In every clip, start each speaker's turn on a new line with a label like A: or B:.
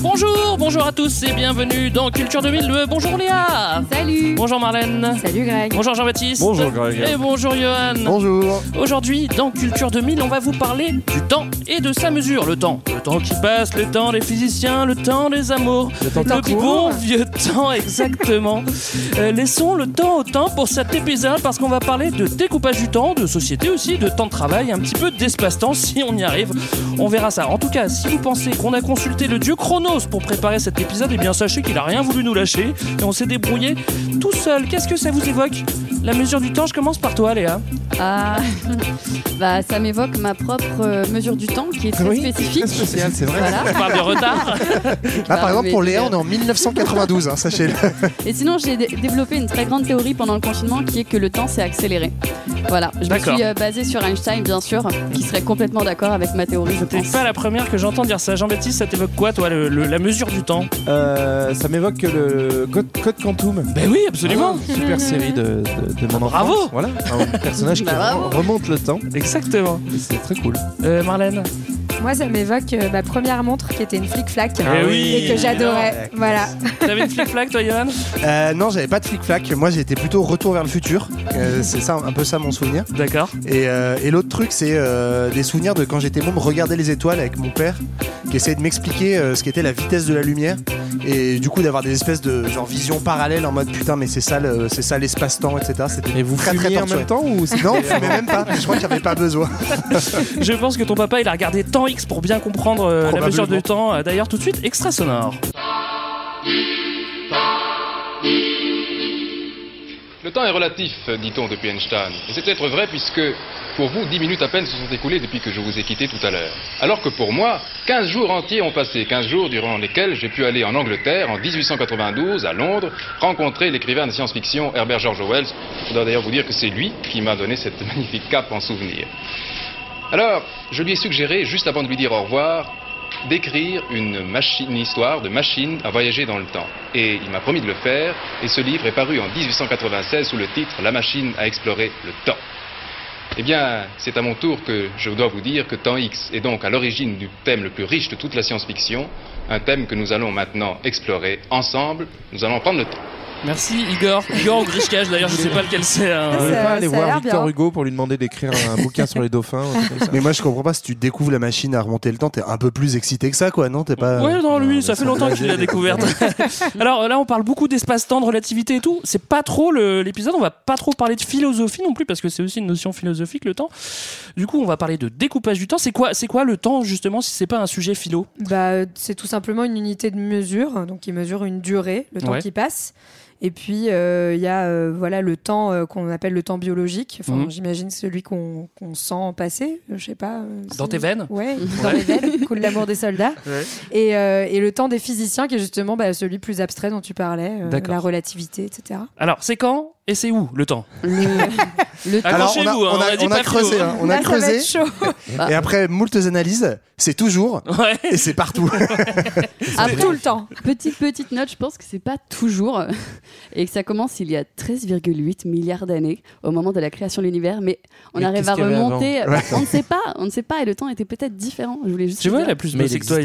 A: Bonjour, bonjour à tous et bienvenue dans Culture 2000. Euh, Bonjour Léa.
B: Salut
A: Bonjour Marlène.
B: Salut Greg
A: Bonjour Jean-Baptiste.
C: Bonjour, Greg.
A: Et bonjour Johan.
C: Bonjour.
A: Aujourd'hui, dans Culture 2000, on va vous parler du temps et de sa mesure. Le temps. Le temps qui passe, le temps des physiciens, le temps des amours.
C: Le temps qui
A: le
C: court.
A: bon vieux temps, exactement. Euh, laissons le temps au temps pour cet épisode parce qu'on va parler de découpage du temps, de société aussi, de temps de travail, un petit peu d'espace-temps si on y arrive. On verra ça. En tout cas, si vous pensez qu'on a consulté le dieu Chronos pour préparer cet épisode, eh bien sachez qu'il a rien voulu nous lâcher et on s'est débrouillé tout seul. Qu'est-ce que ça vous évoque? La mesure du temps, je commence par toi Léa.
B: Ah, bah ça m'évoque ma propre euh, mesure du temps qui est très
C: Oui,
B: spécifique.
C: Très spécial, c'est vrai.
B: Voilà.
A: On parle de retard.
C: Là, par exemple,
B: mais-
C: pour Léa, on est en 1992, hein, sachez-le.
B: Et sinon, j'ai dé- développé une très grande théorie pendant le confinement qui est que le temps s'est accéléré. Voilà, je me
A: D'accord.
B: suis euh, basée sur Einstein, bien sûr, qui serait complètement d'accord avec ma théorie, je pense.
A: pas la première que j'entends dire ça. Jean-Baptiste, ça t'évoque quoi, toi, le- le- la mesure du temps
D: Euh, ça m'évoque le Code, Code Quantum.
A: Ben oui, absolument.
D: Ah, super série de, de, de mon enfance.
A: Bravo.
D: Voilà, un personnage qui
B: Bah,
D: remonte le temps.
A: Exactement.
D: Et C'est très cool.
A: Euh, Marlène
E: Moi, ça m'évoque euh, ma première montre qui était une flic-flac
A: Ah oui.
E: et que j'adorais. Voilà.
A: T'avais une flic-flac, toi, Johan?
C: Euh, non, j'avais pas de flic-flac. Moi, j'étais plutôt retour vers le futur. Euh, c'est ça, un peu ça mon souvenir.
A: D'accord.
C: Et, euh, et l'autre truc, c'est euh, des souvenirs de quand j'étais môme, regarder les étoiles avec mon père, qui essayait de m'expliquer euh, ce qu'était la vitesse de la lumière. Et du coup, d'avoir des espèces de genre vision parallèle en mode putain, mais c'est ça, le- c'est ça l'espace-temps, etc. C'était
D: Et vous
C: très très
D: fumiez en
C: torturé.
D: même temps ou
C: Non, on fumait même pas. Je crois qu'il n'y avait pas besoin.
A: Je pense que ton papa, il a regardé temps Pour bien comprendre euh, la mesure du temps. Euh, D'ailleurs, tout de suite, extra sonore.
F: Le temps est relatif, dit-on depuis Einstein. Et c'est peut-être vrai puisque, pour vous, dix minutes à peine se sont écoulées depuis que je vous ai quitté tout à l'heure. Alors que pour moi, 15 jours entiers ont passé, 15 jours durant lesquels j'ai pu aller en Angleterre, en 1892, à Londres, rencontrer l'écrivain de science-fiction Herbert George Wells. Je dois d'ailleurs vous dire que c'est lui qui m'a donné cette magnifique cape en souvenir. Alors, je lui ai suggéré, juste avant de lui dire au revoir, d'écrire une, histoire de machine à voyager dans le temps. Et il m'a promis de le faire, et ce livre est paru en 1896 sous le titre La machine à explorer le temps. Eh bien, c'est à mon tour que je dois vous dire que Temps X est donc à l'origine du thème le plus riche de toute la science-fiction, un thème que nous allons maintenant explorer ensemble. Nous allons prendre le temps.
A: Merci, Igor. Igor ou Grishkage, d'ailleurs, je sais pas lequel c'est. hein.
D: Vous voulez
E: Ça-
D: pas aller
E: ça a
D: voir
E: l'air
D: Victor
E: bien.
D: Hugo pour lui demander d'écrire un bouquin sur les dauphins ou un truc comme ça
C: Mais moi, je comprends pas si tu découvres la machine à remonter le temps, t'es un peu plus excité que ça, quoi, non? T'es pas.
A: Ouais, non, lui, ça fait longtemps qu'il l'a découverte. Alors là, on parle beaucoup d'espace-temps, de relativité et tout. C'est pas trop le- l'épisode, on va pas trop parler de philosophie non plus, parce que c'est aussi une notion philosophique, le temps. Du coup, on va parler de découpage du temps. C'est quoi, c'est quoi le temps, justement, si c'est pas un sujet philo?
E: Bah, c'est tout simplement une unité de mesure, donc qui mesure une durée, le temps
A: Ouais.
E: qui passe. Et puis euh, il y a euh, voilà le temps euh, qu'on appelle le temps biologique. Enfin,
A: Mhm.
E: j'imagine celui qu'on sent passer. Je sais pas.
A: Dans tes veines
E: Ouais, dans les veines, coule l'amour des soldats. Et, et le temps des physiciens, qui est justement bah, celui plus abstrait dont tu parlais, la relativité, etc.
A: Alors, c'est quand et c'est où le temps
B: Le, le temps.
C: Alors, on a,
A: Accrochez-vous, hein,
C: on a-
A: on a dit
C: on a
A: pas
C: creusé, hein, on a
E: Là,
C: creusé. Et après moultes analyses, c'est toujours
A: Ouais.
C: et c'est partout.
B: après,
E: tout le temps.
B: Petite petite note, je pense que c'est pas toujours et que ça commence il y a 13,8 milliards d'années au moment de la création de l'univers, mais on
D: Mais
B: arrive à remonter. bah, on ne sait pas, on ne sait pas et le temps était peut-être différent. Je voulais juste.
A: Tu vois, elle a plus
D: il
A: que toi.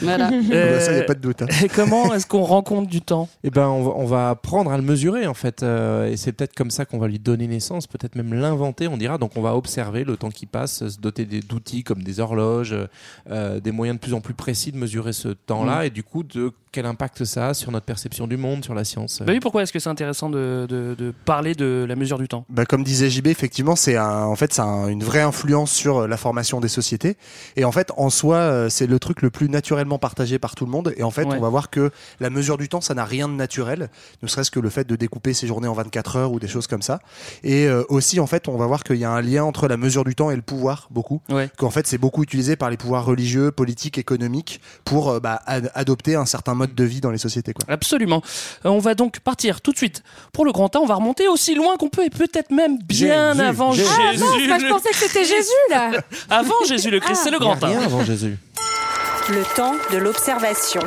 B: Voilà.
A: Euh,
C: ça, y a pas de doute. hein.
A: et comment est-ce qu'on rencontre du temps?
D: Eh ben, on va, on va apprendre à le mesurer en fait, euh, et c'est peut-être comme ça qu'on va lui donner naissance, peut-être même l'inventer, on dira. Donc, on va observer le temps qui passe, se doter d'outils comme des horloges, euh, des moyens de plus en plus précis de mesurer ce temps-là, et du coup, de quel impact ça a sur notre perception du monde, sur la science.
A: Bah oui, pourquoi est-ce que c'est intéressant de, de- de parler de la mesure du temps?
C: Bah, comme disait JB, effectivement, c'est en fait, ça a un- une vraie influence sur euh, la formation des sociétés. Et en fait, en soi, euh, c'est le truc le plus naturellement partagé par tout le monde. Et en fait,
A: Ouais.
C: on va voir que la mesure du temps, ça n'a rien de naturel, ne serait-ce que le fait de découper ses journées en 24 heures ou des choses comme ça. Et euh, aussi, en fait, on va voir qu'il y a un lien entre la mesure du temps et le pouvoir, beaucoup.
A: Ouais.
C: Qu'en fait, c'est beaucoup utilisé par les pouvoirs religieux, politiques, économiques, pour euh, bah, ad- adopter un certain mode mode de vie dans les sociétés. Quoi.
A: Absolument. Euh, on va donc partir tout de suite pour le grand A. On va remonter aussi loin qu'on peut et peut-être même bien
E: Jésus,
A: avant
E: Jésus.
A: Jésus.
E: Ah non, moi, je pensais que c'était Jésus, là.
A: Avant Jésus le Christ,
E: Ah.
A: c'est le grand A.
D: Rien avant Jésus.
G: Le temps de l'observation.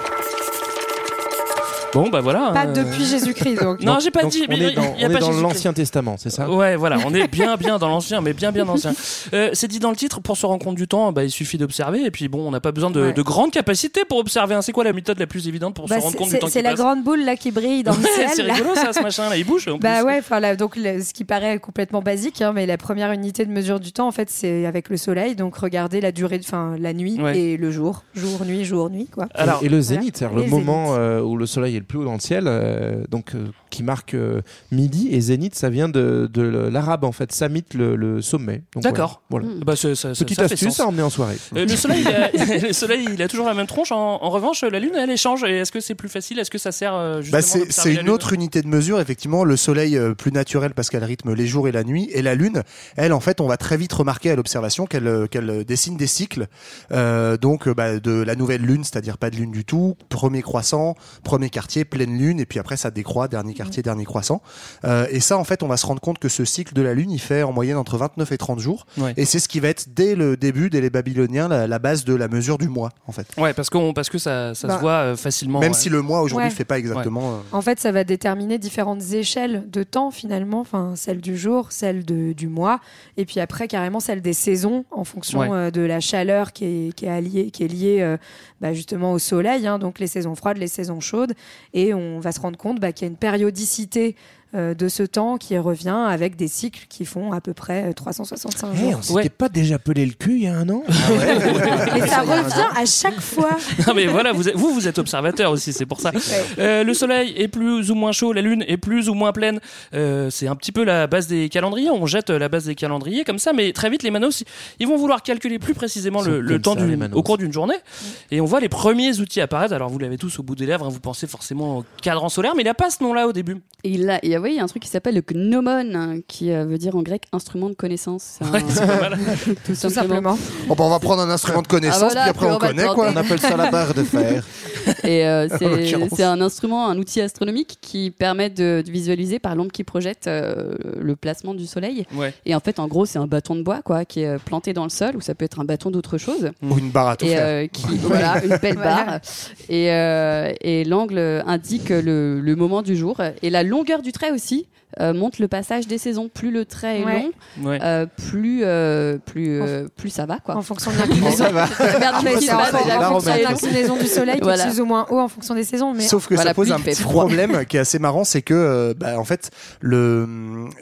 A: Bon, bah voilà.
E: Pas
A: euh,
E: depuis Jésus-Christ, donc.
A: Non, j'ai pas
D: Donc,
A: dit.
D: on
A: mais
D: est
A: il
D: dans,
A: y a
D: on est
A: pas
D: dans l'Ancien Testament, c'est ça?
A: Ouais, voilà, on est bien, bien dans l'ancien, mais bien, bien ancien. Euh, c'est dit dans le titre, pour se rendre compte du temps, bah, il suffit d'observer, et puis bon, on n'a pas besoin de,
E: Ouais.
A: de grandes capacités pour observer. hein. C'est quoi la méthode la plus évidente pour
E: Bah,
A: se rendre
E: c'est-
A: compte du temps
E: c'est la
A: passe
E: grande boule là qui brille dans le ciel.
A: C'est rigolo ça, ce machin là, il bouge. En
E: Bah
A: plus.
E: ouais, enfin là, donc le- ce qui paraît complètement basique, hein, mais la première unité de mesure du temps, en fait, c'est avec le soleil. Donc regardez la durée, enfin la nuit
A: Ouais.
E: et le jour, jour, nuit, jour, nuit, quoi.
A: Alors,
D: et le
E: voilà.
D: zénith, c'est-à-dire
E: Et
D: le moment euh, où le soleil est le plus haut dans le ciel, euh, donc euh, qui marque euh, midi. Et zénith, ça vient de, de l'arabe en fait, samit le, le sommet.
A: D'accord.
D: Voilà. voilà.
A: Bah, c'est- ça, ça-
D: Petite
A: ça
D: astuce à emmener en soirée.
A: Euh, le, soleil, il a, le soleil, il a toujours la même tronche. En, en revanche, la lune, elle échange. Et est-ce que c'est plus facile? Est-ce que ça sert euh, justement
C: Bah, c'est une autre unité de mesure, effectivement. Le soleil euh, plus naturel parce qu'elle rythme les jours et la nuit. Et la lune, elle, en fait, on va très vite remarquer à l'observation qu'elle euh, qu'elle dessine des cycles. Euh, donc, bah, de la nouvelle lune, c'est-à-dire pas de lune du tout, premier croissant, premier quartier, pleine lune, et puis après ça décroît, dernier quartier, dernier croissant. Euh, et ça, en fait, on va se rendre compte que ce cycle de la lune, il fait en moyenne entre 29 et 30 jours.
A: Ouais.
C: Et c'est ce qui va être dès le début, dès les Babyloniens, la, la base de la mesure du mois, en fait.
A: Ouais, parce, qu'on, parce que ça, ça
E: Bah,
A: se voit euh, facilement.
C: Même
A: ouais.
C: si le mois aujourd'hui
E: Ouais.
C: fait pas exactement. euh,
E: En fait, ça va déterminer différentes échelles de temps finalement, enfin celle du jour, celle de, du mois, et puis après carrément celle des saisons en fonction
A: Ouais.
E: euh, de la chaleur qui est, qui est, alliée- qui est liée euh, bah, justement au soleil, hein, donc les saisons froides, les saisons chaudes, et on va se rendre compte bah, qu'il y a une périodicité de ce temps qui revient avec des cycles qui font à peu près euh, 365
D: Eh,
E: jours.
D: on s'était pas déjà pelé le cul il y a un an
E: Et ça revient à chaque fois.
A: Non mais voilà, vous, êtes- vous, vous êtes observateur aussi, c'est pour ça. Euh, le soleil est plus ou moins chaud, la lune est plus ou moins pleine. Euh, c'est un petit peu la base des calendriers. On jette la base des calendriers comme ça, mais très vite les manos, ils vont vouloir calculer plus précisément le, le temps
D: ça, les
A: du,
D: manos.
A: au cours d'une journée. Et on voit les premiers outils apparaître. Alors vous l'avez tous au bout des lèvres, hein, vous pensez forcément au cadran solaire, mais il n'a pas ce nom-là au début.
B: Et il a, il y a, oui, il y a un truc qui s'appelle le gnomon, hein, qui euh, veut dire en grec instrument de connaissance. C'est un-
A: Ouais, c'est pas mal.
B: tout
E: Tout
B: simplement.
E: simplement.
C: Bon, bah, on va prendre un instrument de connaissance,
B: Ah, voilà,
C: puis après on,
B: on
C: connaît quoi.
D: On appelle ça la barre de fer.
B: Et euh, c'est un instrument, un outil astronomique qui permet de, de visualiser par l'ombre qui projette euh, le placement du soleil.
A: Ouais.
B: Et en fait, en gros, c'est un bâton de bois quoi, qui est planté dans le sol, ou ça peut être un bâton d'autre chose.
C: Ou une barre à tout
B: et
C: faire.
B: euh, qui voilà une belle
E: Voilà.
B: barre et, euh, et l'angle indique le, le moment du jour et la longueur du trait aussi euh, montre le passage des saisons plus le trait est
E: Ouais.
B: long
A: Ouais.
B: euh, plus euh, plus euh, plus ça va quoi
E: En fonction de l'inclinaison. Du soleil qui
B: Voilà.
E: est plus ou moins haut en fonction des saisons. Mais
C: Sauf que
B: Voilà,
C: ça pose un petit problème qui est assez marrant, c'est que, euh, bah, en fait, le,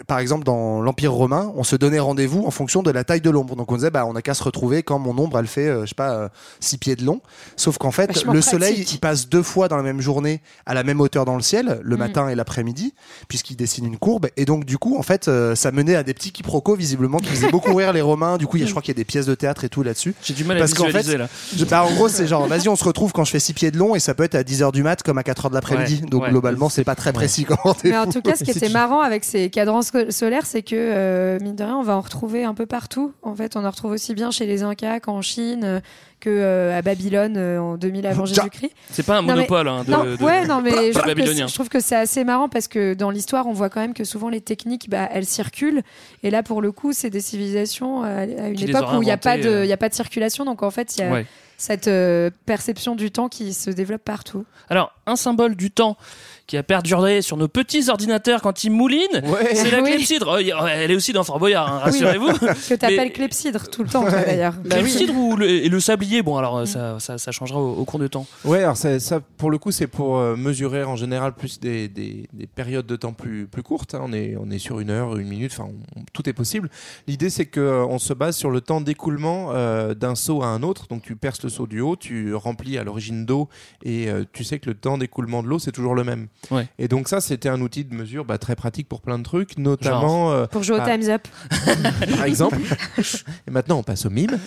C: par exemple, dans l'Empire romain, on se donnait rendez-vous en fonction de la taille de l'ombre. Donc on disait, bah, on a qu'à se retrouver quand mon ombre, elle fait, euh, je sais pas, 6 pieds de long. Sauf qu'en fait, le soleil,
E: pratique.
C: il passe deux fois dans la même journée à la même hauteur dans le ciel, le
E: Mm.
C: matin et l'après-midi, puisqu'il dessine une courbe. Et donc, du coup, en fait, euh, ça menait à des petits quiproquos, visiblement, qui faisaient beaucoup rire les Romains. Du coup, il y a, je crois qu'il y a des pièces de théâtre et tout là-dessus.
A: J'ai du mal à
C: Parce qu'en
A: visualiser
C: fait,
A: là.
C: Je- bah, en gros, c'est genre, vas-y, on se retrouve quand je fais 6 pieds de long et ça peut être à 10h du mat comme à 4h de l'après-midi.
A: Ouais,
C: Donc,
A: ouais.
C: globalement, c'est pas très précis comme
E: Mais en tout cas, ce qui
C: C'est
E: était marrant avec ces cadrans sco- solaires, c'est que, euh, mine de rien, on va en retrouver un peu partout. En fait, on en retrouve aussi bien chez les Incas qu'en Chine, euh, que euh, à Babylone euh, en 2000 avant. Jésus-Christ.
A: C'est pas un
E: Non, mais-
A: monopole hein, de,
E: non,
A: de-
E: ouais, non, mais je trouve, que
A: babylonien.
E: c'est- je trouve que c'est assez marrant parce que dans l'histoire, on voit quand même que souvent les techniques, bah, elles circulent. Et là, pour le coup, c'est des civilisations euh, à, à une
A: Qui
E: époque où il n'y a, pas de-
A: euh.
E: y a pas de circulation. Donc, en fait, il y a
A: Ouais.
E: cette euh, perception du temps qui se développe partout.
A: Alors, un symbole du temps qui a perduré sur nos petits ordinateurs quand ils moulinent, c'est la
E: Oui.
A: clepsydre. Oh, Elle est aussi dans Fort Boyard, hein, rassurez-vous.
E: Que tu appelles clepsydre tout le temps, toi, d'ailleurs.
A: Bah clepsydre ou le, et le sablier, bon alors euh, ça, ça, ça changera au, au cours du temps.
D: Ouais, alors ça, ça, pour le coup, c'est pour euh, mesurer en général plus des, des, des périodes de temps plus, plus courtes. hein. On, est, on est sur une heure, une minute, enfin, on- tout est possible. L'idée, c'est qu'on se base sur le temps d'écoulement euh, d'un seau à un autre. Donc, tu perces le seau du haut, tu remplis à l'origine d'eau et euh, tu sais que le temps d'écoulement de l'eau, c'est toujours le même.
A: Ouais.
D: Et donc, ça, c'était un outil de mesure bah, très pratique pour plein de trucs, notamment. euh,
E: Pour jouer au
D: bah,
E: Time's Up.
D: par exemple. Et maintenant, on passe au mime.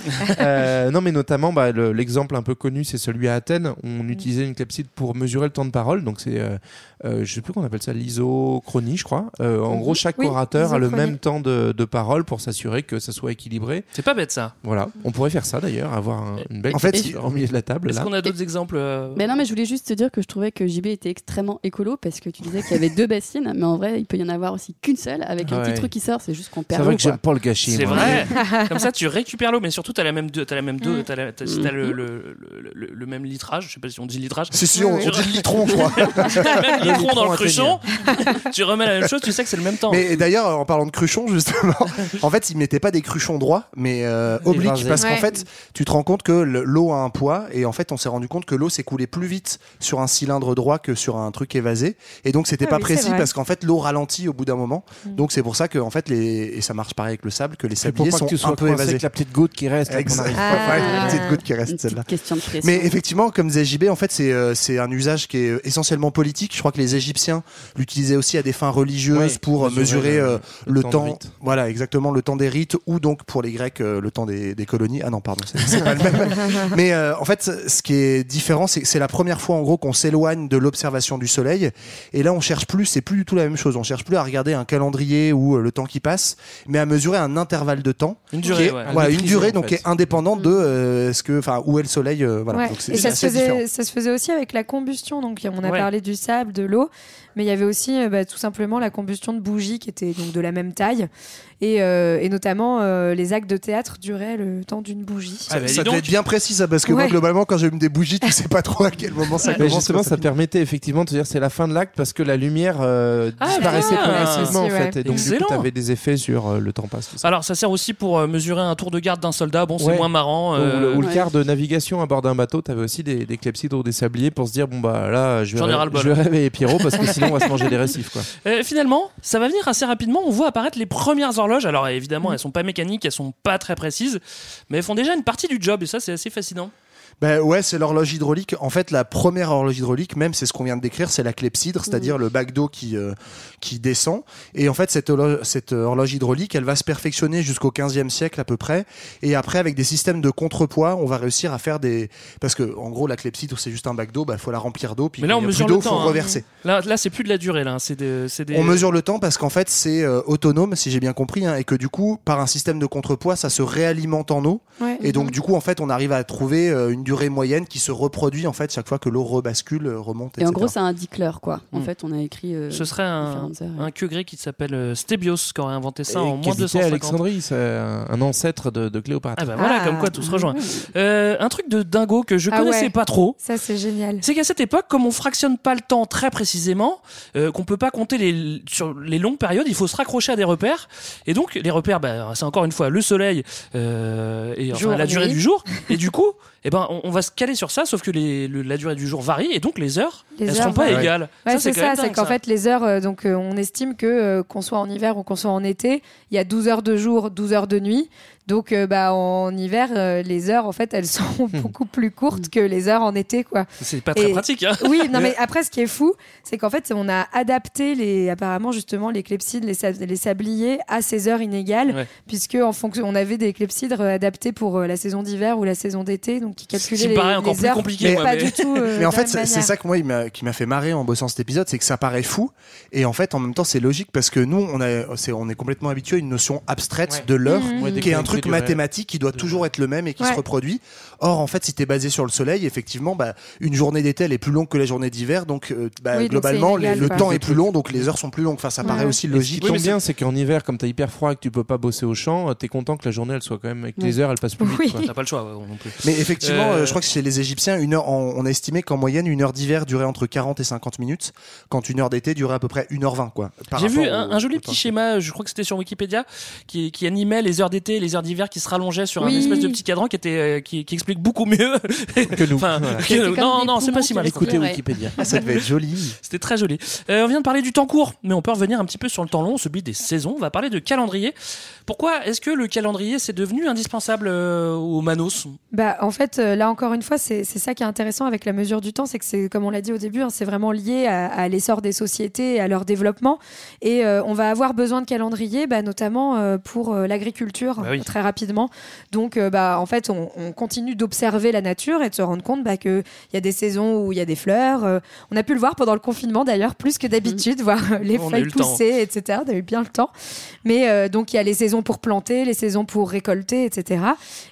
D: Euh, non, mais notamment, bah, le- l'exemple un peu connu, c'est celui à Athènes. On utilisait une clepsydre pour mesurer le temps de parole. Donc, c'est, euh, euh, je sais plus qu'on appelle ça l'isochronie, je crois. Euh, en
A: Mhm.
D: gros, chaque
A: Oui,
D: orateur a le même temps de, de parole pour s'assurer que ça soit équilibré.
A: C'est pas bête ça.
D: Voilà. On pourrait faire ça d'ailleurs, avoir un- une belle
C: En fait,
D: au milieu de la table
A: Est-ce qu'on a d'autres exemples euh,
B: Mais non, mais je voulais juste te dire que je trouvais que JB était extrêmement écolo parce que tu disais qu'il y avait deux bassines, mais en vrai, il peut y en avoir aussi qu'une seule avec un
D: Ouais.
B: petit truc qui sort. C'est juste qu'on
D: C'est
B: perd
D: vrai
B: l'eau.
D: que j'aime pas le gâchis.
A: C'est vrai. Comme ça, tu récupères l'eau, mais surtout, t'as la même deux, t'as la même deux,
B: Mm.
A: t'as la- t'as- si t'as le, le, le, le- le même litrage. Je sais pas si on dit litrage.
C: C'est sûr, on dit litron, je crois.
A: Si même litron dans le cruchon. tu remets la même chose, tu sais que c'est le même temps.
C: Mais d'ailleurs, en parlant de cruchons, justement, en fait, ils mettaient pas des cruchons droits, mais euh, obliques, parce qu'en
E: Ouais.
C: fait, tu te rends compte que le- l'eau a un poids, et en fait, on s'est rendu compte que l'eau s'écoulait plus vite sur un cylindre droit que sur un truc évasé, et donc c'était
E: Ah
C: pas
E: oui,
C: précis parce qu'en fait, l'eau ralentit au bout d'un moment.
E: Mm.
C: Donc c'est pour ça que, en fait, les et ça marche pareil avec le sable, que les sabliers sont
D: que tu sois
C: un peu évasés.
D: avec la petite goutte qui reste. là, arrive
E: Ah.
D: pas.
C: Ouais, une petite goutte qui reste celle-là.
B: question de pression.
C: Mais effectivement, comme disait JB, en fait, c'est euh, c'est un usage qui est essentiellement politique. Je crois que les Égyptiens l'utilisaient aussi à des fins religieuses
D: Ouais,
C: pour euh, mesurer euh, le,
D: temps
C: temps,
D: rite.
C: voilà, exactement le temps des rites, ou donc pour les Grecs euh, le temps des, des colonies. Ah non, pardon, c'est c'est pas le même. Mais euh, en fait, ce qui est différent, c'est que c'est la première fois en gros qu'on s'éloigne de l'observation du Soleil. Et là, on cherche plus, c'est plus du tout la même chose. On cherche plus à regarder un calendrier ou euh, le temps qui passe, mais à mesurer un intervalle de temps.
A: Une durée,
C: est-
A: ouais.
C: voilà, une durée donc
D: fait.
C: qui est indépendante de euh, ce que, enfin, où est le Soleil. euh, voilà.
E: Ouais.
C: Donc c'est
E: Et ça se, faisait, ça se faisait aussi avec la combustion. Donc, on a
A: Ouais.
E: parlé du sable, de l'eau, mais il y avait aussi euh, bah, tout simplement la combustion de bougies qui étaient donc de la même taille. Et, euh, et notamment, euh, les actes de théâtre duraient le temps d'une bougie.
A: Ah bah,
C: ça devait
A: donc.
C: être bien précis ça parce que moi globalement quand j'allume des bougies tu sais pas trop à quel moment ça
D: Mais
C: commence
D: justement, ça permettait effectivement de te dire c'est la fin de l'acte parce que la lumière euh,
A: Ah,
D: disparaissait progressivement en fait.
E: ouais.
D: Et donc, du
A: Excellent.
D: coup, avais des effets sur euh, le temps passe. Ça.
A: Alors, ça sert aussi pour euh, mesurer un tour de garde d'un soldat. Bon, c'est
D: Ouais.
A: moins marrant.
D: Ou le-
A: euh,
D: ou le
B: ouais.
D: quart de navigation à bord d'un bateau, tu avais aussi des, des clepsydres ou des sabliers pour se dire bon bah là je vais, ré- je vais réveiller Pierrot parce que sinon on.
A: Euh, finalement, ça va venir assez rapidement. On voit apparaître les premières horloges. Alors évidemment, elles sont pas mécaniques, elles sont pas très précises, mais elles font déjà une partie du job et ça, c'est assez fascinant.
C: Ben ouais, c'est l'horloge hydraulique. En fait, la première horloge hydraulique, même, c'est ce qu'on vient de décrire, c'est la clepsydre, c'est-à-dire le bac d'eau qui, euh, qui descend. Et en fait, cette, horlo- cette horloge hydraulique, elle va se perfectionner jusqu'au 15e siècle à peu près. Et après, avec des systèmes de contrepoids, on va réussir à faire des. Parce que, en gros, la clepsydre, c'est juste un bac d'eau, il faut la remplir d'eau. Puis
A: Mais là, on
C: il y a
A: mesure
C: plus d'eau,
A: le temps,
C: faut
A: hein.
C: reverser.
A: Là, là, c'est plus de la durée. Là, c'est des, c'est des-
C: On mesure le temps parce qu'en fait c'est euh, autonome si j'ai bien compris hein, et que du coup par un système de contrepoids ça se réalimente en eau
E: Ouais.
C: et donc du coup en fait on arrive à trouver euh, une durée moyenne qui se reproduit en fait chaque fois que l'eau rebascule euh, remonte
B: Et en
C: etc.
B: gros, c'est un l'heure, quoi. En
A: Mm.
B: fait, on a écrit. euh,
A: Ce serait un, un queue grec qui s'appelle euh, Stébios qui aurait inventé ça
D: Et
A: en moins de
D: habitait
A: 250.
D: à Alexandrie, c'est un, ancêtre de, de Cléopâtre.
A: Ah bah voilà,
E: Ah.
A: comme quoi tout se rejoint. Euh, un truc de dingo que je
E: Ah
A: connaissais
E: ouais.
A: pas trop.
E: Ça, c'est génial.
A: C'est qu'à cette époque, comme on fractionne pas le temps très précisément, euh, qu'on peut pas compter les, sur les longues périodes, il faut se raccrocher à des repères. Et donc, les repères, bah, c'est encore une fois le soleil euh, et enfin, la durée du jour. Et du coup, eh ben, on, on va se caler sur ça, sauf que les- le- la durée du jour varie et donc les heures,
E: Les
A: elles
E: heures
A: seront pas égales.
E: Ouais, c'est ça, c'est qu'en fait, les heures, euh, donc euh, on estime que euh, qu'on soit en hiver ou qu'on soit en été, il y a 12 heures de jour, 12 heures de nuit. Donc, euh, bah, en hiver, euh, les heures, en fait, elles sont beaucoup plus courtes que les heures en été, quoi.
A: c'est pas très
E: Et-
A: pratique. Hein.
E: Oui, non, mais après, ce qui est fou, c'est qu'en fait, on a adapté les, apparemment, justement, les clepsydres, les, sa- les sabliers à ces heures inégales,
A: Ouais.
E: puisque en fonction, on avait des clepsydres adaptés pour euh, la saison d'hiver ou la saison d'été, donc qui calculaient les,
A: paraît encore
E: les
A: plus
E: heures
A: compliqué, moi,
E: pas
A: mais-
E: du tout. euh,
C: Mais en fait, c'est ça que moi, il qui m'a fait marrer en bossant cet épisode, c'est que ça paraît fou, et en fait, en même temps, c'est logique parce que nous, on, a, c'est- on est complètement habitué à une notion abstraite
D: Ouais.
C: de l'heure.
D: Ouais,
C: qui est un
D: déconnecté
C: truc mathématique qui doit toujours être le même et qui
E: Ouais.
C: se reproduit. Or, en fait, si tu es basé sur le soleil, effectivement, bah, une journée d'été, elle est plus longue que la journée d'hiver, donc euh, bah,
E: Oui,
C: globalement, les- le temps est plus long, donc les heures sont plus longues. Enfin, ça
E: Ouais,
C: paraît aussi logique.
D: Ce qui tombe bien, c'est qu'en hiver, comme t'as hyper froid et que tu peux pas bosser au champ, euh, t'es content que la journée elle soit quand même avec les heures, elle passe plus vite.
E: Oui.
A: T'as pas le choix ouais, non plus.
C: Mais effectivement,
A: Euh,
C: euh, je crois que chez les Égyptiens, une heure, on, on a estimé qu'en moyenne, une heure d'hiver durait entre 40 et 50 minutes, quand une heure d'été durait à peu près 1h20. quoi. par
A: J'ai vu un,
C: au-
A: un joli petit schéma, je crois que c'était sur Wikipédia, qui, qui animait les heures d'été et les heures d'hiver qui se rallongeaient sur un
E: Oui.
A: espèce de petit cadran qui, était, qui, qui explique beaucoup mieux.
D: Que nous.
A: Enfin,
D: Voilà.
A: que-
B: C'était comme
A: non, non, c'est pas si mal.
D: Écoutez. Wikipédia.
C: Ah, ça devait être joli.
A: C'était très joli. Euh, on vient de parler du temps court, mais on peut revenir un petit peu sur le temps long, celui des saisons. On va parler de calendrier. Pourquoi est-ce que le calendrier c'est devenu indispensable euh, au Manos?
E: Bah, en fait, euh, là encore une fois, c'est ça qui est intéressant avec la mesure du temps, c'est que c'est, comme on l'a dit au début, hein, c'est vraiment lié à, à l'essor des sociétés et à leur développement. Et euh, on va avoir besoin de calendrier, bah, notamment euh, pour euh, l'agriculture,
A: Bah oui.
E: très rapidement. Donc, euh, bah, en fait, on, on continue continue d'observer la nature et de se rendre compte bah, qu'il y a des saisons où il y a des fleurs. Euh, on a pu le voir pendant le confinement d'ailleurs, plus que d'habitude, voir les
A: On a eu
E: feuilles
A: le
E: pousser, etc. On a eu bien le temps. Mais euh, donc il y a les saisons pour planter, les saisons pour récolter, etc.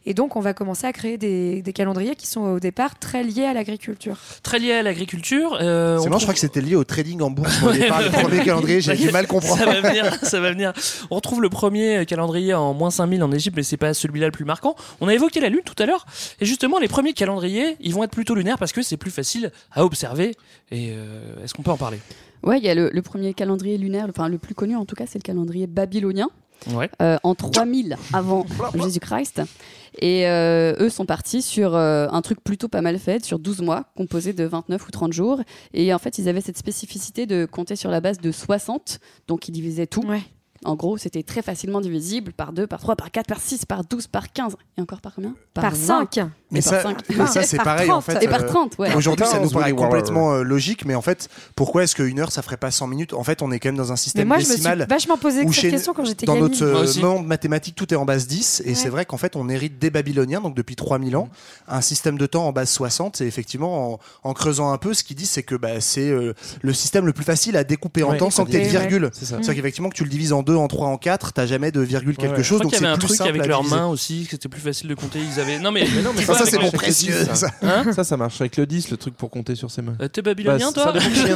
E: Et donc on va commencer à créer des, des calendriers qui sont au départ très liés à l'agriculture.
A: Très lié à l'agriculture. euh,
C: C'est marrant, je crois que c'était lié au trading en bourse au départ, le premier calendrier, j'ai du mal comprendre.
A: Ça va venir, ça va venir. On retrouve le premier calendrier en moins 5000 en Égypte, mais c'est pas celui-là le plus marquant. On a évoqué la Lune tout à l'heure. Et justement, les premiers calendriers, ils vont être plutôt lunaires parce que c'est plus facile à observer. Et euh, est-ce qu'on peut en parler?
B: Ouais, il y a le, le premier calendrier lunaire, enfin le plus connu en tout cas, c'est le calendrier babylonien.
A: Ouais.
B: euh, en 3000 avant Jésus-Christ. Et euh, eux sont partis sur euh, un truc plutôt pas mal fait, sur 12 mois, composé de 29 ou 30 jours. Et en fait, ils avaient cette spécificité de compter sur la base de 60, donc ils divisaient tout. En gros, c'était très facilement divisible par 2, par 3, par 4, par 6, par 12, par 15. Et encore par combien?
E: Par
B: 20.
E: cinq.
C: Mais
B: Et
C: ça,
B: par 5.
C: mais ça c'est pareil en fait.
B: Et par
C: euh,
B: 30, ouais.
C: Aujourd'hui, ça nous paraît complètement euh, logique, mais en fait, pourquoi est-ce qu'une heure ça ferait pas 100 minutes? En fait, on est quand même dans un
E: Mais
C: système
E: moi, je me suis vachement posé cette
C: chez-
E: question quand j'étais
C: Dans
E: gamine.
C: notre euh, monde mathématique, tout est en base 10, et c'est vrai qu'en fait, on hérite des Babyloniens, donc depuis 3000 ans, un système de temps en base 60, et effectivement, en, en creusant un peu, ce qu'ils disent, c'est que bah, c'est euh, le système le plus facile à découper en
D: Ouais,
C: temps sans que tu aies de virgule.
D: C'est ça.
C: C'est-à-dire qu'effectivement, que tu le divises en 2, en 3, en 4, t'as jamais de virgule quelque
D: ouais.
C: chose,
A: Je
C: donc
A: crois qu'il y avait un truc avec leurs mains aussi, que c'était plus facile de compter. Ils avaient. Non mais,
D: Mais non, mais ça,
C: c'est mon précieux.
D: 10,
C: ça.
A: Hein
D: Ça, ça marche avec le 10, le truc pour compter sur ses mains.
A: Euh, T'es babylonien,
D: Bah,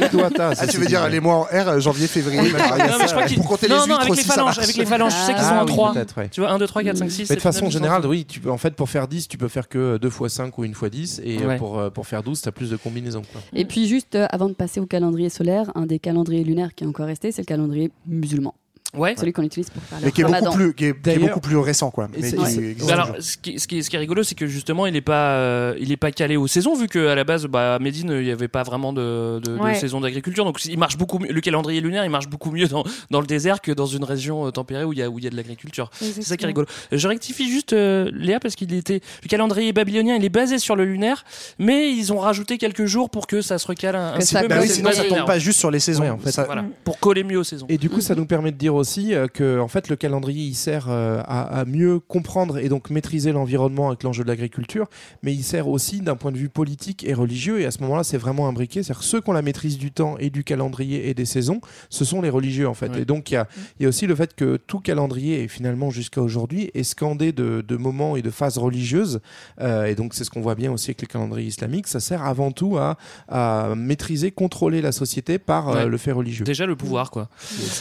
A: toi
D: t'as.
C: Ah, tu veux dire les mois en R, euh, janvier, février,
A: Oui,
C: mars,
A: non, mais je crois qu'il-
C: pour compter les
A: non, non,
C: huîtres
A: avec
C: aussi,
A: les
C: ça marche.
A: avec les phalanges, je sais qu'ils sont en
D: oui,
A: 3.
D: peut-être, ouais.
A: Tu vois, 1, 2, 3, 4, 5, 6.
D: Mais de façon générale, oui, en fait, pour faire 10, tu peux faire que 2 fois 5 ou 1 fois 10. Et euh, pour, pour faire 12, tu as plus de combinaisons.
B: Et puis juste avant de passer au calendrier solaire, un des calendriers lunaires qui est encore resté, c'est le calendrier musulman.
A: Ouais.
B: Celui qu'on utilise pour faire
C: Mais qui est, beaucoup plus, qui, est, qui est
D: D'ailleurs-
C: beaucoup plus récent, quoi. Mais
D: c'est-
C: qui
A: alors, ce qui, ce, qui est, ce qui est rigolo, c'est que justement, il n'est pas, euh, il est pas calé aux saisons, vu qu'à la base, bah, à Médine, il n'y avait pas vraiment de, de, saison d'agriculture. Donc, il marche beaucoup mieux, le calendrier lunaire, il marche beaucoup mieux dans, dans le désert que dans une région euh, tempérée où il y a, où il y a de l'agriculture. C'est ça qui est rigolo. Je rectifie juste, euh, Léa, parce qu'il était, le calendrier babylonien, il est basé sur le lunaire, mais ils ont rajouté quelques jours pour que ça se recale un, un petit
B: ça
A: peu.
C: Bah
A: mais
C: oui,
A: c'est
C: sinon
A: pas
C: ça tombe pas juste sur les saisons.
D: Ouais, en fait.
C: Ça-
A: Voilà, pour coller mieux aux saisons.
D: Et du coup, ça nous permet de dire aussi euh, que en fait, le calendrier il sert euh, à, à mieux comprendre et donc maîtriser l'environnement avec l'enjeu de l'agriculture, mais il sert aussi d'un point de vue politique et religieux. Et à ce moment-là, c'est vraiment imbriqué. C'est-à-dire ceux qui ont la maîtrise du temps et du calendrier et des saisons, ce sont les religieux en fait.
A: Ouais.
D: Et donc il y a, il y a aussi le fait que tout calendrier, et finalement jusqu'à aujourd'hui, est scandé de, de moments et de phases religieuses. Euh, et donc c'est ce qu'on voit bien aussi avec les calendriers islamiques. Ça sert avant tout à, à maîtriser, contrôler la société par euh, le fait religieux.
A: Déjà le pouvoir, quoi.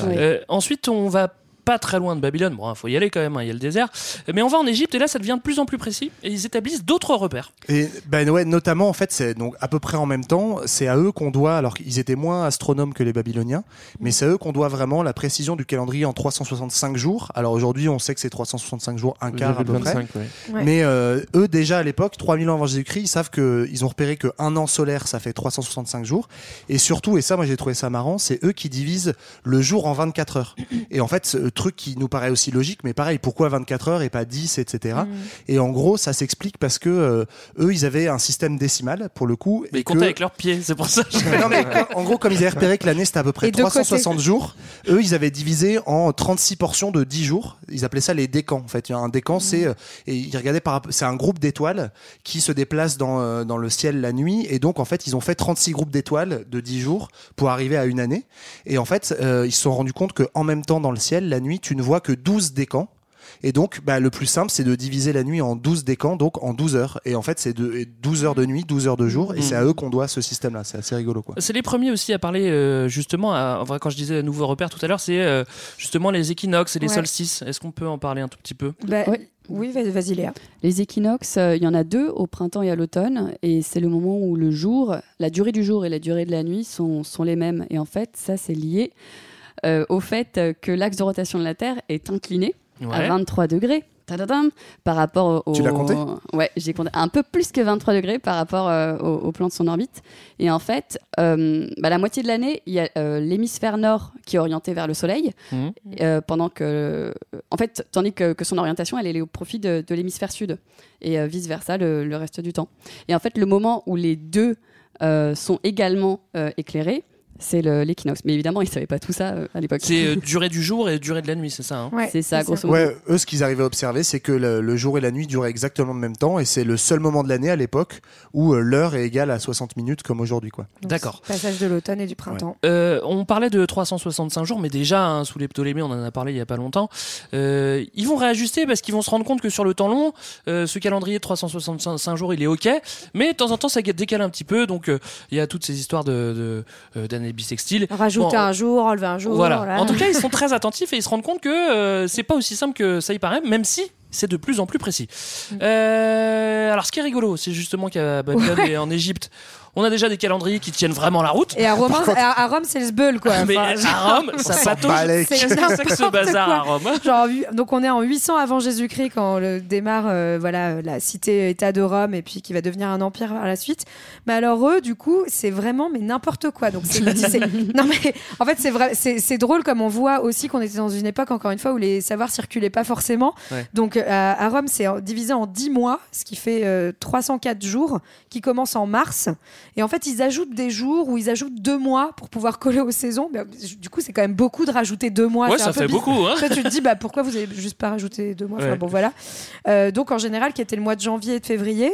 B: Ouais.
A: Euh, ensuite, on va pas très loin de Babylone. Bon, il faut y aller quand même, hein, il y a le désert. Mais on va en Égypte et là, ça devient de plus en plus précis et ils établissent d'autres repères.
C: Et ben ouais, notamment en fait, c'est donc à peu près en même temps, c'est à eux qu'on doit, alors qu'ils étaient moins astronomes que les Babyloniens, mais c'est à eux qu'on doit vraiment la précision du calendrier en 365 jours. Alors aujourd'hui, on sait que c'est 365 jours, un quart à peu près.
D: 25, ouais.
E: Ouais.
C: Mais euh, eux, déjà à l'époque, 3000 ans avant Jésus-Christ, ils savent qu'ils ont repéré que un an solaire, ça fait 365 jours. Et surtout, et ça, moi j'ai trouvé ça marrant, c'est eux qui divisent le jour en 24 heures. Et en fait, truc qui nous paraît aussi logique, mais pareil, pourquoi 24 heures et pas 10, etc. Et en gros, ça s'explique parce que euh, eux, ils avaient un système décimal pour le coup.
A: Mais
C: et
A: ils comptent
C: que-
A: avec leurs pieds, c'est pour ça.
C: non, mais en gros, comme ils avaient repéré que l'année c'était à peu près
E: Et de côté.
C: 360 jours, eux ils avaient divisé en 36 portions de 10 jours. Ils appelaient ça les décans. En fait, un décan, c'est euh, et ils regardaient par c'est un groupe d'étoiles qui se déplacent dans euh, dans le ciel la nuit et donc en fait ils ont fait 36 groupes d'étoiles de 10 jours pour arriver à une année. Et en fait euh, ils se sont rendus compte que en même temps dans le ciel la nuit tu ne vois que 12 décans. Et donc, bah, le plus simple, c'est de diviser la nuit en 12 décans, donc en 12 heures. Et en fait, c'est de 12 heures de nuit, 12 heures de jour. Et
A: Mm.
C: c'est à eux qu'on doit ce système-là. C'est assez rigolo, quoi.
A: C'est les premiers aussi à parler euh, justement, à, en vrai, quand je disais nouveau repère tout à l'heure, c'est euh, justement les équinoxes et les
E: Ouais.
A: solstices. Est-ce qu'on peut en parler un tout petit peu?
E: Bah,
B: Ouais.
E: Oui, vas- vas-y Léa.
B: Les équinoxes, euh, il y en a deux, au printemps et à l'automne, et c'est le moment où le jour, la durée du jour et la durée de la nuit sont, sont les mêmes. Et en fait, ça, c'est lié euh, au fait que l'axe de rotation de la Terre est incliné à
A: Ouais.
B: 23 degrés. tadadam, par rapport au.
C: Tu l'as compté
B: Ouais, j'ai compté un peu plus que 23 degrés par rapport euh, au, au plan de son orbite. Et en fait, euh, bah, la moitié de l'année, il y a euh, l'hémisphère nord qui est orienté vers le Soleil,
A: Mhm.
B: euh, pendant que, en fait, tandis que, que son orientation, elle, est au profit de, de l'hémisphère sud, et vice versa le, le reste du temps. Et en fait, le moment où les deux euh, sont également euh, éclairés, c'est le- l'équinoxe. Mais évidemment, ils savaient pas tout ça euh, à l'époque.
A: C'est euh, durée du jour et durée de la nuit, c'est ça hein
B: C'est ça, grosso modo.
C: Ouais, eux, ce qu'ils arrivaient à observer, c'est que le, le jour et la nuit duraient exactement le même temps, et c'est le seul moment de l'année à l'époque où euh, l'heure est égale à 60 minutes comme aujourd'hui, quoi.
A: D'accord.
E: Passage de l'automne et du printemps.
A: Euh, on parlait de 365 jours, mais déjà, hein, sous les Ptolémées, on en a parlé il y a pas longtemps. Euh, ils vont réajuster parce qu'ils vont se rendre compte que sur le temps long, euh, ce calendrier de 365 jours, il est OK, mais de temps en temps, ça décale un petit peu. Donc, euh, il y a toutes ces histoires de, de, d'années bissextiles.
E: Rajouter
A: Bon,
E: un jour, enlever un jour.
A: Voilà.
E: voilà.
A: En tout cas, ils sont très attentifs et ils se rendent compte que euh, c'est pas aussi simple que ça y paraît, même si c'est de plus en plus précis.
E: Mm.
A: Euh, alors, ce qui est rigolo, c'est justement qu'à Babylone
E: Ouais.
A: et en Égypte, on a déjà des calendriers qui tiennent vraiment la route.
E: Et à, Rome, à, à Rome, c'est le sbeul, quoi.
A: Mais
E: Enfin,
A: à Rome, ça
E: c'est-
A: patauge. C'est ce bazar
E: quoi.
A: à Rome
E: Genre, donc on est en 800 avant Jésus-Christ quand le démarre euh, voilà euh, la cité-État de Rome et puis qui va devenir un empire par la suite. Mais alors eux, du coup, c'est vraiment mais n'importe quoi. Donc c'est non mais en fait c'est vrai, c'est drôle comme on voit aussi qu'on était dans une époque encore une fois où les savoirs circulaient pas forcément.
A: Ouais.
E: Donc euh, à, à Rome, c'est divisé en 10 mois, ce qui fait euh, 304 jours, qui commencent en mars. Et en fait, ils ajoutent des jours où ils ajoutent deux mois pour pouvoir coller aux saisons. Mais, euh, du coup, c'est quand même beaucoup de rajouter deux mois.
A: Ouais, ça fait beaucoup, hein.
E: Toi, tu te dis, bah, pourquoi vous avez juste pas rajouté deux mois? Enfin. Bon, voilà. Euh, donc, en général, qui était le mois de janvier et de février.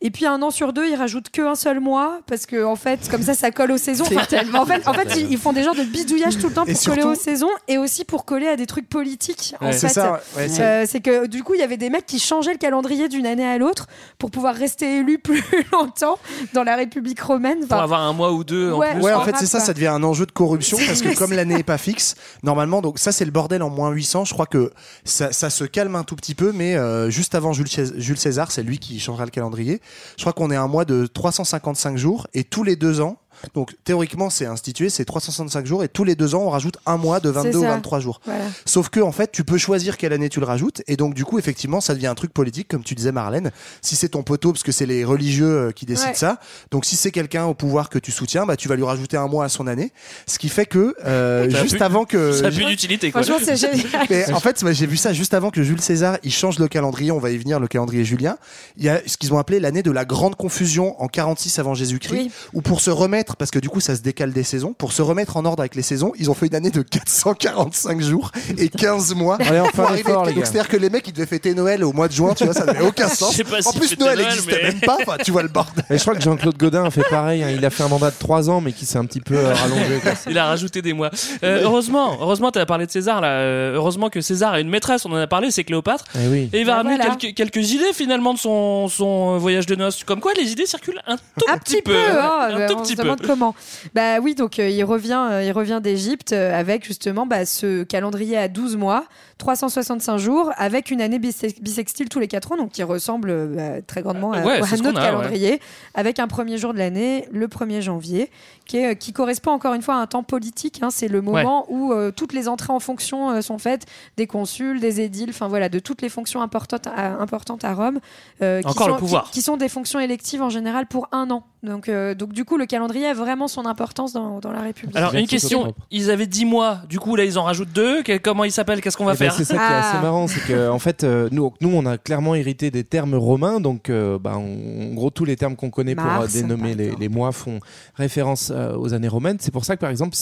E: Et puis, un an sur deux, ils rajoutent qu'un seul mois parce que, en fait, comme ça, ça colle aux saisons.
B: C'est
E: Enfin,
B: tellement
E: en fait, en fait ils, ils font des genres de bidouillage tout le temps pour coller aux saisons et aussi pour coller à des trucs politiques. En
C: Ouais.
E: fait,
C: C'est ça, ouais, c'est-
E: Euh, c'est que du coup, il y avait des mecs qui changeaient le calendrier d'une année à l'autre pour pouvoir rester élus plus longtemps dans la République romaine.
A: Pour avoir un mois ou deux en
E: Ouais.
A: plus.
C: Ouais, en fait, c'est ça, ça devient un enjeu de corruption parce que comme l'année est pas fixe, normalement, donc ça, c'est le bordel en moins 800. Je crois que ça, ça se calme un tout petit peu, mais euh, juste avant Jules, Jules César, c'est lui qui changera le calendrier. Je crois qu'on est à un mois de 355 jours et tous les deux ans. Donc théoriquement, c'est institué, c'est 365 jours et tous les deux ans, on rajoute un mois de 22 ou
E: ça.
C: 23 jours.
E: Voilà.
C: Sauf que en fait, tu peux choisir quelle année tu le rajoutes et donc du coup, effectivement, ça devient un truc politique, comme tu disais, Marlène. Si c'est ton poteau, parce que c'est les religieux euh, qui décident
E: Ouais.
C: ça. Donc si c'est quelqu'un au pouvoir que tu soutiens, bah tu vas lui rajouter un mois à son année, ce qui fait que euh, juste avant que
A: Ça a plus d'utilité, quoi.
E: franchement, c'est génial.
C: mais en fait, j'ai vu ça juste avant que Jules César il change le calendrier. On va y venir, le calendrier julien. Il y a ce qu'ils ont appelé l'année de la grande confusion en 46 avant Jésus-Christ,
E: Oui.
C: où pour se remettre, parce que du coup ça se décale des saisons, pour se remettre en ordre avec les saisons, ils ont fait une année de 445 jours et 15 mois.
D: Allez, on fait
C: pour
D: un
C: arriver-
D: effort, les
C: Donc
D: gars.
C: c'est-à-dire que les mecs ils devaient fêter Noël au mois de juin, tu vois, ça n'avait aucun sens. en plus Noël n'existait
A: mais-
C: même pas. Enfin, tu vois le bordel.
D: Et je crois que Jean-Claude Godin a fait pareil. hein. Il a fait un mandat de 3 ans, mais qui s'est un petit peu euh, rallongé. quoi.
A: Il a rajouté des mois. Euh, heureusement, heureusement, tu as parlé de César là. Euh, heureusement que César a une maîtresse. On en a parlé, c'est Cléopâtre.
D: Eh oui.
A: Et il va
E: Bah
A: ramener
E: voilà.
A: quelques, quelques idées finalement de son, son voyage de noces. Comme quoi, les idées circulent un tout
E: un petit peu, hein,
A: un
E: bah,
A: tout petit peu.
E: Demande comment. Bah oui, donc euh, il revient, euh, il revient d'Égypte euh, avec justement bah, ce calendrier à 12 mois, 365 jours, avec une année bisex- bisextile tous les 4 ans, donc qui ressemble bah, très grandement à,
A: Ouais,
E: à
A: c'est ce
E: notre
A: qu'on a,
E: calendrier, avec un premier jour de l'année, le 1er janvier, qui, est, qui correspond encore une fois à un temps politique. hein. c'est le moment où euh, toutes les entrées en fonction euh, sont faites, des consuls, des édiles, enfin voilà, de toutes les fonctions importantes à, importantes à Rome. euh, qui
A: Encore le
E: sont-
A: pouvoir.
E: Qui, qui sont des fonctions électives en général pour un an. Donc, euh, donc du coup, le calendrier a vraiment son importance dans, dans la République.
A: Alors, une question. Ils avaient 10 mois. Du coup, là, ils en rajoutent deux. Quel- comment ils s'appellent? Qu'est-ce qu'on va
D: Eh ben,
A: faire?
D: c'est ça qui est
E: Ah.
D: assez marrant, c'est que en fait, euh, nous, nous, on a clairement hérité des termes romains, donc euh, bah, on- en gros tous les termes qu'on connaît pour
E: Mars,
D: euh, dénommer les, les mois font référence euh, aux années romaines. C'est pour ça que par exemple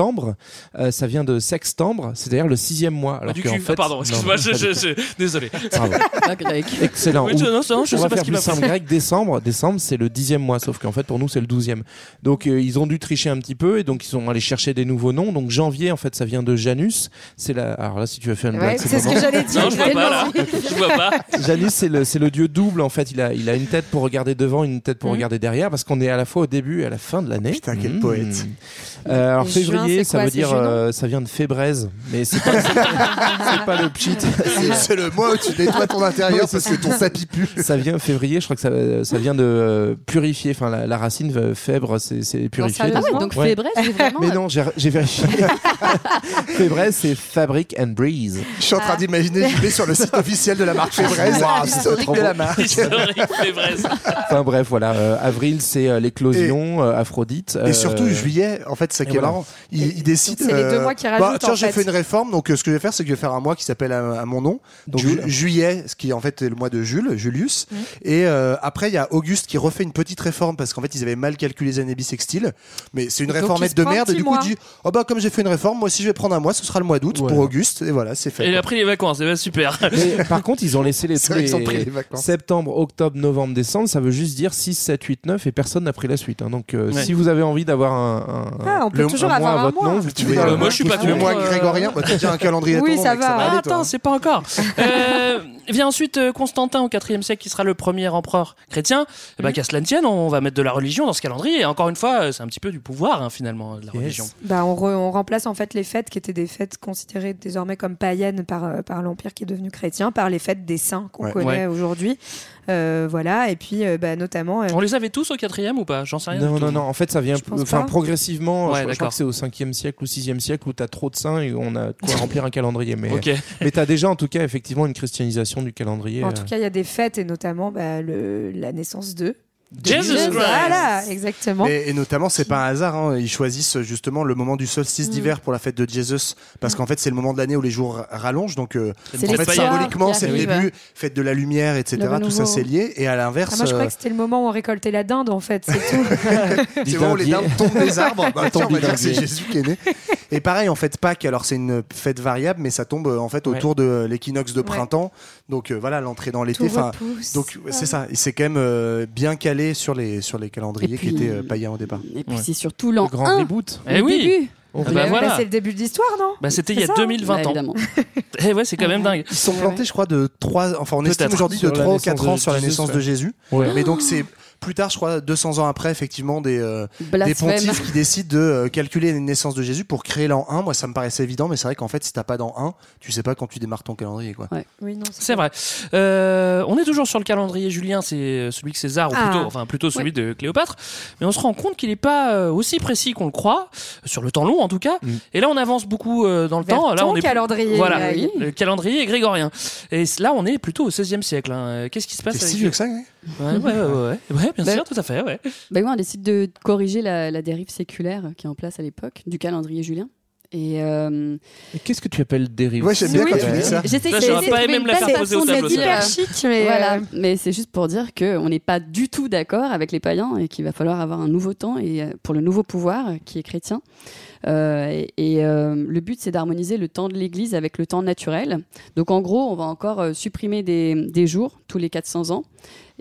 D: septembre, euh, ça vient de sextembre, c'est-à-dire le sixième mois. Alors
A: Ah, du
D: qu'en
A: cul.
D: fait,
A: Ah, pardon, excuse-moi, je,
D: pas
A: je-
D: du tout.
A: je- désolé.
D: Bravo.
B: Grec.
D: Excellent.
A: Oui, non, non, je
D: on
A: sais
D: va
A: pas ce
D: faire
A: qu'il
D: plus simple grec. Décembre, décembre, c'est le dixième mois, sauf qu'en fait pour nous c'est le douzième. Donc euh, ils ont dû tricher un petit peu et donc ils sont allés chercher des nouveaux noms. Donc janvier en fait ça vient de Janus. C'est la. Alors là si tu veux faire une
E: Ouais,
D: blague,
E: c'est
D: le
E: ce que j'allais dire.
A: Non, je vois pas là. Je vois pas.
D: Janus, c'est le, c'est le dieu double en fait. Il a, il a une tête pour regarder devant, une tête pour
E: Mhm.
D: regarder derrière, parce qu'on est à la fois au début et à la fin de l'année.
C: Putain, quel poète.
D: Euh, alors
E: Et juin,
D: février, ça
E: quoi,
D: veut dire, euh, ça vient de fébraise, mais c'est pas, pas- le pchit. C'est-
C: le mois où tu nettoies ton intérieur parce que ton tapis pue.
D: Ça vient février, je crois que ça, ça vient de euh, purifier. Enfin, la, la racine euh, fèbre, c'est, purifier.
B: Ah ouais, donc
D: Ouais.
B: fébraise, c'est vraiment.
D: Mais non, j'ai, vérifié. fébraise, c'est fabric and breeze.
C: Je suis en train d'imaginer JB sur le site officiel de la marque Fébraise.
D: Waouh, c'est
C: historique
D: trop
C: de la marque.
A: Historique, ça.
D: Enfin bref, voilà. euh, avril, c'est euh, l'éclosion, euh, Aphrodite.
C: Et
D: euh,
C: surtout juillet, en fait, c'est qui est marrant. Il, il décide.
E: c'est les deux
C: euh,
E: mois qui
C: bah,
E: rajoutent,
C: tiens,
E: en
C: j'ai
E: fait.
C: fait une réforme, donc euh, ce que je vais faire, c'est que je vais faire un mois qui s'appelle à, à mon nom. Donc ju- juillet, ce qui en fait est le mois de Jules, Julius.
E: Mhm.
C: Et euh, après, il y a Auguste qui refait une petite réforme parce qu'en fait, ils avaient mal calculé les années bissextiles. Mais c'est une réformette de merde. Et du coup, il dit Oh bah, comme j'ai fait une réforme, moi aussi je vais prendre un mois, ce sera le mois d'août
D: Voilà.
C: pour Auguste. Et voilà, c'est fait.
A: Et il a pris les vacances, et ben super.
D: Mais par contre, ils ont laissé les,
C: C'est
D: tous les
C: pris les vacances.
D: septembre, octobre, novembre, décembre. Ça veut juste dire 6, 7, 8, 9 et personne n'a pris la suite. hein. Donc, euh,
A: Ouais.
D: si vous avez envie d'avoir un, un-
E: Ah, on peut
D: le-
E: toujours avoir
D: mois à
E: un
D: votre
E: mois.
D: nom, vous
C: Tu
D: pouvez,
C: veux,
D: euh,
A: moi, je suis pas
C: tu
A: contre,
C: moi
A: euh,
C: grégorien Bah, T'as déjà un calendrier à
E: Oui, ça va.
C: va
A: Ah,
C: aller, toi.
A: attends, c'est pas encore. Euh, vient ensuite Constantin au IVe siècle, qui sera le premier empereur chrétien. Eh ben, qu'à cela ne tienne, on va mettre de la religion dans ce calendrier. Et encore une fois, c'est un petit peu du pouvoir, hein, finalement, de la
D: Yes.
A: religion.
E: Bah, on, re- on remplace en fait les fêtes qui étaient des fêtes considérées désormais comme païennes par, par l'Empire qui est devenu chrétien, par les fêtes des saints qu'on
C: Ouais.
E: connaît
A: Ouais.
E: aujourd'hui. Euh, voilà, et puis euh, bah, notamment. euh,
A: On les avait tous au quatrième ou pas? J'en sais rien.
D: Non, non, non. En fait, ça vient enfin, progressivement.
A: Ouais,
D: je, je crois que c'est au 5e siècle ou 6e siècle où tu as trop de saints et on a quoi remplir un calendrier. Mais, mais tu as déjà, en tout cas, effectivement, une christianisation du calendrier.
E: en
D: euh.
E: tout cas, il y a des fêtes et notamment bah, le, la naissance de.
A: Jesus Christ.
E: Voilà, exactement.
C: Et, et notamment, c'est pas un hasard. hein, Ils choisissent justement le moment du solstice
E: Mm.
C: d'hiver pour la fête de Jesus, parce qu'en fait, c'est le moment de l'année où les jours rallongent. Donc, euh,
A: C'est
C: en fait, symboliquement, c'est le début, fête de la lumière, etc. Tout ça, c'est lié. Et à
E: Ah,
C: l'inverse,
E: moi, je croyais
C: euh,
E: que c'était le moment où on récoltait la dinde, en fait, c'est tout.
C: c'est où les dindes tombent des arbres. Bah, tiens, on va dire que c'est. Jésus qui est né. Et pareil, en fait, Pâques, alors c'est une fête variable, mais ça tombe euh, en fait
D: Ouais.
C: autour de l'équinoxe de
E: Ouais.
C: printemps. Donc euh, voilà, l'entrée dans l'été. Enfin, donc c'est ça. Et C'est quand même bien calé sur les sur les calendriers
B: Et puis-
C: qui étaient euh, païens au départ.
B: Et puis
A: Ouais.
B: c'est surtout l'an
D: Le grand
B: 1.
D: reboot.
A: Eh oui.
B: début.
D: On
A: Ah bah voilà.
E: Bah, c'est le début de l'histoire, non?
A: Bah, c'était il y a
E: ça?
A: 2020
B: Bah,
A: ans.
B: évidemment.
A: Eh ouais, c'est quand même dingue.
C: Ils sont plantés, je crois, de 3 Enfin, on estime aujourd'hui de
D: Sur la
C: 3 ou
D: naissance
C: 4 ans
D: de
C: sur la
D: Jésus,
C: naissance de Jésus.
D: Ouais.
C: Mais donc c'est plus tard, je crois, 200 ans après, effectivement, des, euh, des pontifes qui décident de euh, calculer les naissances de Jésus pour créer l'an 1. Moi, ça me paraissait évident, mais c'est vrai qu'en fait, si t'as pas d'an 1, tu sais pas quand tu démarres ton calendrier. Quoi.
E: Oui, non.
A: C'est vrai. Euh, on est toujours sur le calendrier julien, c'est celui que César, ou
E: Ah.
A: plutôt, enfin plutôt celui de Cléopâtre, mais on se rend compte qu'il n'est pas euh, aussi précis qu'on le croit, sur le temps long en tout cas.
D: Mm.
A: Et là, on avance beaucoup euh, dans le
E: Vers
A: temps. Là, on est
E: calendrier,
A: Voilà, le calendrier grégorien. Et là, on est plutôt au 16e siècle. hein. Qu'est-ce qui se passe
C: C'est si vieux que ça, ouais
A: Ouais, ouais, ouais, ouais, ouais. Bien
B: Bah-
A: sûr, tout à fait. Ouais.
B: Bah oui, on décide de corriger la, la dérive séculaire qui est en place à l'époque du calendrier julien. Et euh,
D: Et Qu'est-ce que tu appelles dérive
C: Ouais, j'aime bien
E: Oui,
C: quand tu dis ça.
B: j'essaie de
A: pas même la faire poser au tableau.
E: hyper chic, mais.
B: Voilà,
E: euh,
B: mais c'est juste pour dire qu'on n'est pas du tout d'accord avec les païens et qu'il va falloir avoir un nouveau temps et euh, pour le nouveau pouvoir qui est chrétien. Euh, et et, euh, le but, c'est d'harmoniser le temps de l'Église avec le temps naturel. Donc en gros, on va encore supprimer des, des jours tous les 400 ans.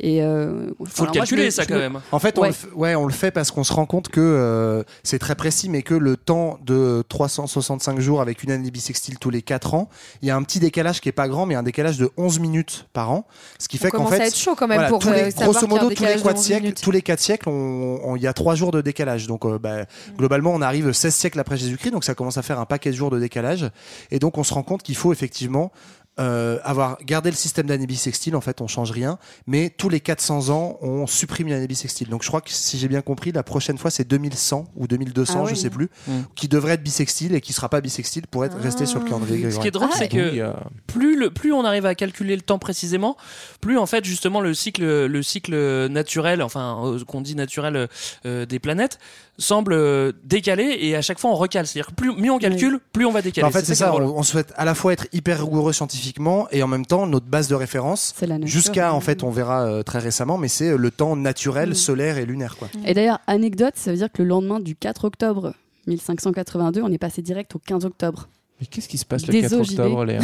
B: Et euh,
A: Faut le
B: moi,
A: calculer, ça, quand
B: me-
A: même.
C: En fait, on,
B: Ouais.
C: le, f- ouais, on le fait parce qu'on se rend compte que euh, c'est très précis, mais que le temps de 365 jours avec une année bissextile tous les 4 ans, il y a un petit décalage qui est pas grand, mais un décalage de 11 minutes par an. Ce qui
E: on
C: fait qu'en
E: commence
C: fait.
E: à être chaud quand même
C: Voilà,
E: pour
C: tous
E: euh,
C: les,
E: savoir
C: grosso modo, tous les,
E: décalage de
C: 4
E: 11
C: siècles,
E: minutes.
C: tous les 4 siècles, il y a 3 jours de décalage. Donc, euh, bah, globalement, on arrive 16 siècles après Jésus-Christ, donc ça commence à faire un paquet de jours de décalage. Et donc, on se rend compte qu'il faut effectivement euh, avoir gardé le système d'année bissextile. En fait, on change rien, mais tous les 400 ans, on supprime l'année bissextile. Donc, je crois que si j'ai bien compris, la prochaine fois, c'est 2100 ou 2200,
B: Ah
C: je
B: oui.
C: sais plus,
A: Mm.
C: qui devrait être bissextile et qui sera pas bissextile pour être resté sur le calendrier
A: Ce
C: grégorien.
A: qui est drôle,
B: Ah,
A: c'est
D: Oui,
A: que
D: euh,
A: plus, le, plus on arrive à calculer le temps précisément, plus en fait justement le cycle, le cycle naturel, enfin euh, qu'on dit naturel euh, des planètes, semble euh, décalé et à chaque fois on recale. C'est-à-dire que plus mieux on calcule, plus on va décaler.
C: en fait, c'est ça.
A: drôle.
C: On, souhaite à la fois être hyper rigoureux scientifiquement et en même temps notre base de référence.
B: C'est la nature.
C: Jusqu'à, en fait, on verra euh, très récemment, mais c'est euh, le temps naturel,
B: Mm.
C: solaire et lunaire. Quoi.
B: Et d'ailleurs, anecdote, ça veut dire que le lendemain du 4 octobre 1582, on est passé direct au 15 18
D: Mais qu'est-ce qui se passe le
B: Des
D: 4
B: OJB.
D: octobre, Léa?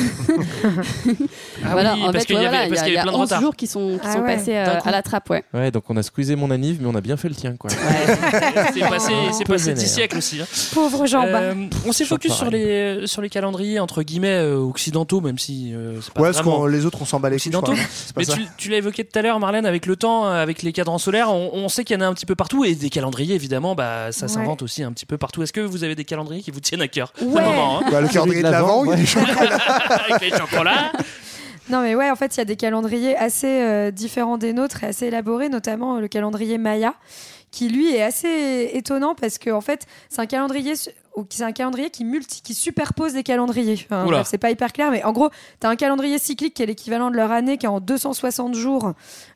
A: Ah
B: voilà,
A: oui,
B: en
A: parce
B: fait,
A: qu'il y
B: ouais,
A: avait,
B: voilà,
A: parce
B: il
A: qu'il y
B: y a,
A: avait plein de
B: il y a 11
A: retard.
B: jours qui sont, qui
E: Ah
B: sont
E: ouais,
B: passés euh,
A: coup.
B: à la trappe, ouais.
D: Ouais, donc on a squeezé mon anniv, mais on a bien fait le tien, quoi.
A: C'est passé, c'est
D: peu
A: passé
D: vénère.
A: 10 siècles aussi. hein.
E: Pauvre Jean
A: Euh, on s'est focus sur
D: pareil.
A: les, sur les calendriers entre guillemets euh, occidentaux, même si euh, c'est pas
C: Ouais, parce
A: vraiment.
C: que les autres, on s'en bat les couilles. je
A: Occidentaux.
C: crois, non? C'est pas
A: Mais
C: ça
A: tu, tu l'as évoqué tout à l'heure, Marlène, avec le temps, euh, avec les cadrans solaires, on, on sait qu'il y en a un petit peu partout et des calendriers, évidemment, bah, ça s'invente aussi un petit peu partout. Est-ce que vous avez des calendriers qui vous tiennent à cœur
E: Ouais.
A: Le moment, hein?
C: Bah, le calendrier de l'avant, il y a
A: avec les chocolats.
E: Non, mais ouais, en fait, il y a des calendriers assez euh, différents des nôtres et assez élaborés, notamment euh, le calendrier Maya, qui lui est assez étonnant parce que, en fait, c'est un calendrier. su- ou c'est un calendrier qui multi, qui superpose des calendriers. Enfin, c'est pas hyper clair, mais en gros, tu as un calendrier cyclique qui est l'équivalent de leur année, qui est en 260 jours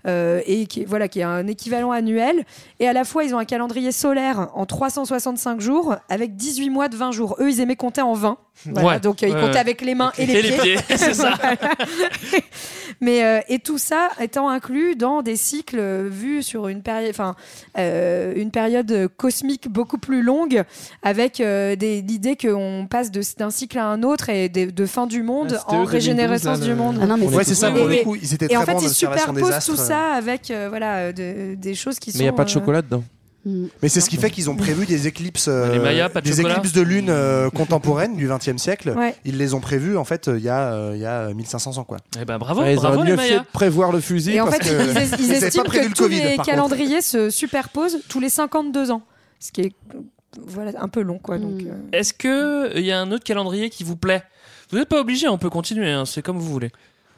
E: euh, et qui, voilà, qui est un équivalent annuel. Et à la fois, ils ont un calendrier solaire en 365 jours avec 18 mois de 20 jours. Eux, ils aimaient compter en 20. Voilà,
A: Ouais.
E: donc euh, comptaient
A: ouais.
E: avec les mains et les
A: Et les
E: pieds.
A: pieds, c'est ça.
E: Mais euh, et tout ça étant inclus dans des cycles vus sur une période, enfin euh, une période cosmique beaucoup plus longue, avec euh, des- l'idée qu'on passe de- d'un cycle à un autre et de, de fin du monde
C: Ah,
E: en
C: eux, 2012,
E: régénérescence du monde.
C: Ah non, mais Ouais, c'est ça,
E: Et-
C: pour coup, ils étaient
E: Et en fait, ils superposent tout ça avec euh, voilà de- des choses qui sont.
D: Mais il n'y a pas de
E: euh,
D: chocolat dedans.
C: Mais c'est ce qui fait qu'ils ont prévu des éclipses, euh,
A: Les Mayas, pas de
C: des éclipses de lune euh, contemporaines du XXe siècle.
E: Ouais.
C: Ils les ont prévus en fait euh, il y a euh, il y a 1500 ans quoi.
A: Eh ben bravo,
D: Ouais, ils
A: bravo
D: auraient
A: les
D: mieux fait
A: Mayas.
D: de prévoir le fusil.
E: Et en
D: parce
E: fait,
D: que-
E: ils, estiment
C: pas prévu
E: que
C: le
E: tous
C: Covid,
E: les calendriers se superposent tous les 52 ans, ce qui est euh, voilà un peu long quoi. Donc euh,
A: Est-ce que il y a un autre calendrier qui vous plaît? Vous n'êtes pas obligé, on peut continuer, hein, c'est comme vous voulez.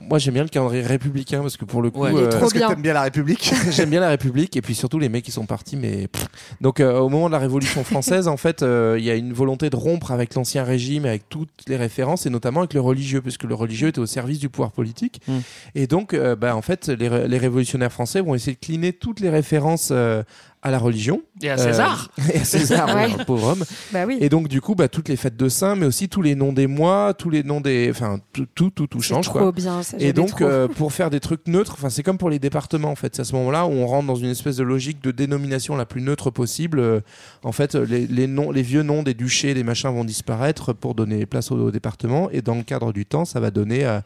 D: Moi, j'aime bien le calendrier républicain parce que pour le coup,
A: Ouais.
D: Euh,
A: trop
C: Parce que
E: bien.
C: t'aimes bien la République.
D: J'aime bien la République et puis surtout les mecs qui sont partis. Mais donc euh, au moment de la Révolution française, en fait, euh, il y a une volonté de rompre avec l'ancien régime, avec toutes les références et notamment avec le religieux, puisque le religieux était au service du pouvoir politique.
A: Mm.
D: Et donc, euh, bah, en fait, les, les révolutionnaires français vont essayer de cliner toutes les références. euh, à la religion.
A: Et à César.
D: Euh, et à César,
E: Ouais.
D: un pauvre homme.
E: bah oui.
D: Et donc, du coup, bah, toutes les fêtes de saints, mais aussi tous les noms des mois, tous les noms des. Enfin, tout, tout, tout, change.
E: trop
D: quoi.
E: bien. Ça,
D: Et donc,
E: trop.
D: euh, pour faire des trucs neutres, enfin, c'est comme pour les départements en fait. C'est à ce moment-là où on rentre dans une espèce de logique de dénomination la plus neutre possible. Euh, en fait, les, les noms, les vieux noms des duchés, des machins vont disparaître pour donner place au, au département. Et dans le cadre du temps, ça va donner, euh,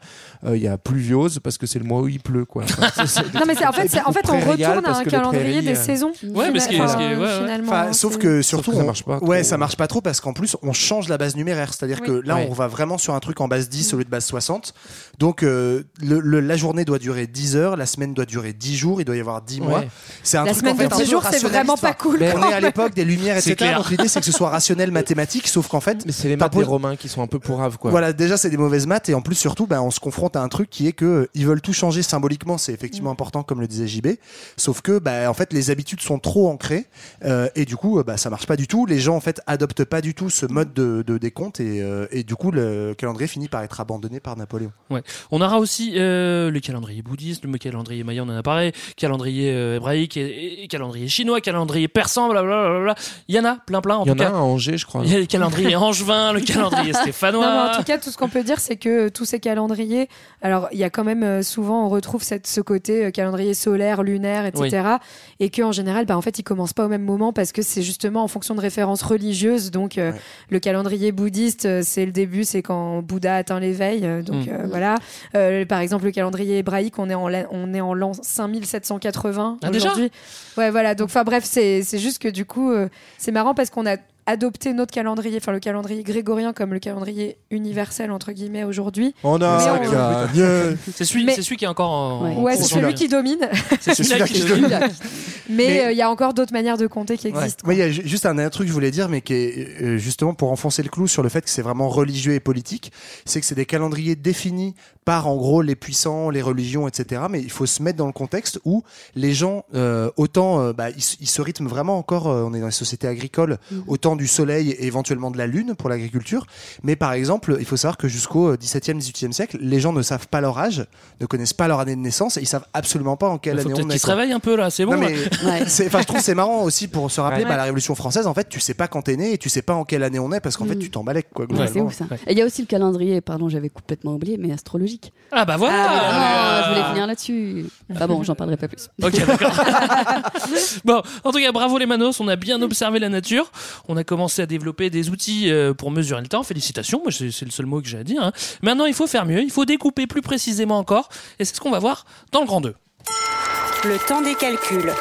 D: euh, il y a pluviose parce que c'est le mois où il pleut, quoi. Enfin,
E: Non mais c'est en fait, c'est- en fait on retourne à un calendrier
D: prairies,
E: des saisons.
A: Ouais, mais ce qui est- ce qui est- ouais, ouais.
E: finalement,
C: Enfin,
E: hein,
C: sauf que surtout
D: que ça
C: on-
D: marche pas
C: Ouais,
D: trop.
C: ça marche pas trop parce qu'en plus on change la base numéraire, c'est-à-dire
E: Oui.
C: que là
D: Ouais.
C: on va vraiment sur un truc en base 10 au lieu de base 60. Donc euh, le- le- la journée doit durer 10 heures, la semaine doit durer 10 jours, il doit y avoir 10 mois. C'est un
E: La
C: truc
E: semaine
C: en fait,
E: de
C: un
E: 10
C: peu
E: jours, c'est vraiment pas cool.
D: Mais
C: On est à l'époque des lumières,
A: C'est
C: etc. Donc l'idée c'est que ce soit rationnel, mathématique, sauf qu'en fait
D: Mais c'est les maths des Romains qui sont un peu pourraves, quoi.
C: Voilà, déjà c'est des mauvaises maths et en plus surtout bah, on se confronte à un truc qui est que euh, ils veulent tout changer symboliquement, c'est effectivement important comme le disait JB, sauf que bah, en fait les habitudes sont trop ancrées euh, et du coup euh, bah, ça marche pas du tout, les gens en fait adoptent pas du tout ce mode de, de décompte et, euh, et du coup le calendrier finit par être abandonné par Napoléon.
A: On aura aussi euh, le calendrier bouddhiste, le calendrier maya, on en a parlé, calendrier euh, hébraïque, et, et calendrier chinois, calendrier persan, blablabla. Il y en a plein plein en
D: Il y
A: tout
D: en a
A: cas.
D: un à Angers, je crois.
A: Il y a le calendrier angevin, le calendrier
E: Non,
A: stéphanois.
E: en tout cas, tout ce qu'on peut dire, c'est que tous ces calendriers, alors il y a quand même souvent, on retrouve cette, ce côté euh, calendrier solaire, lunaire, etc. Et qu'en général, bah, en fait, ils commencent pas au même moment parce que c'est justement en fonction de références religieuses. Donc, euh,
C: Ouais.
E: le calendrier bouddhiste, euh, c'est le début, c'est quand Bouddha atteint l'éveil. euh, donc,
A: Mm.
E: euh, voilà. Euh, par exemple, le calendrier hébraïque, on est en, on est en l'an 5780
A: Ah,
E: aujourd'hui. Ouais, voilà. Donc, enfin, bref, c'est c'est juste que du coup, c'est marrant parce qu'on a adopté notre calendrier, enfin le calendrier grégorien comme le calendrier universel entre guillemets aujourd'hui.
D: On a
E: on-.
A: C'est celui, celui qui est encore en.
B: Ouais.
E: c'est celui qui domine.
A: C'est celui-là qui domine.
E: Mais
C: Mais-
E: euh, il y a encore d'autres manières de compter qui
A: Ouais.
E: existent.
C: Moi, il y a ju- juste un, un truc que je voulais dire, mais qui est euh, justement pour enfoncer le clou sur le fait que c'est vraiment religieux et politique, c'est que c'est des calendriers définis par en gros les puissants, les religions, etc. Mais il faut se mettre dans le contexte où les gens, euh, autant euh, bah, ils, ils se rythment vraiment encore, euh, on est dans les sociétés agricoles, autant du soleil et éventuellement de la lune pour l'agriculture. Mais par exemple, il faut savoir que jusqu'au euh, 17e, 18e siècle, les gens ne savent pas leur âge, ne connaissent pas leur année de naissance et ils savent absolument pas en quelle année on est.
A: qu'il se
C: quoi.
A: réveille un peu là, c'est bon.
C: Mais
B: Ouais.
C: enfin, je trouve que c'est marrant aussi pour se rappeler,
D: Ouais.
C: bah, la Révolution française, en fait, tu sais pas quand t'es né et tu sais pas en quelle année on est parce qu'en fait,
B: Mm.
C: tu t'en balèques, quoi,
B: Ouais, c'est ouf ça.
A: Ouais.
B: Et il y a aussi le calendrier, pardon, j'avais complètement oublié, mais
A: Ah bah voilà.
B: Ah,
A: Euh,
B: je voulais finir là-dessus. Ah bon, j'en parlerai pas plus.
A: Ok, d'accord. bon, en tout cas, bravo les Manos, on a bien observé la nature. On a commencé à développer des outils euh, pour mesurer le temps. Félicitations, moi c'est c'est le seul mot que j'ai à dire. hein. Maintenant, il faut faire mieux, il faut découper plus précisément encore. Et c'est ce qu'on va voir dans le grand 2.
G: Le temps des calculs.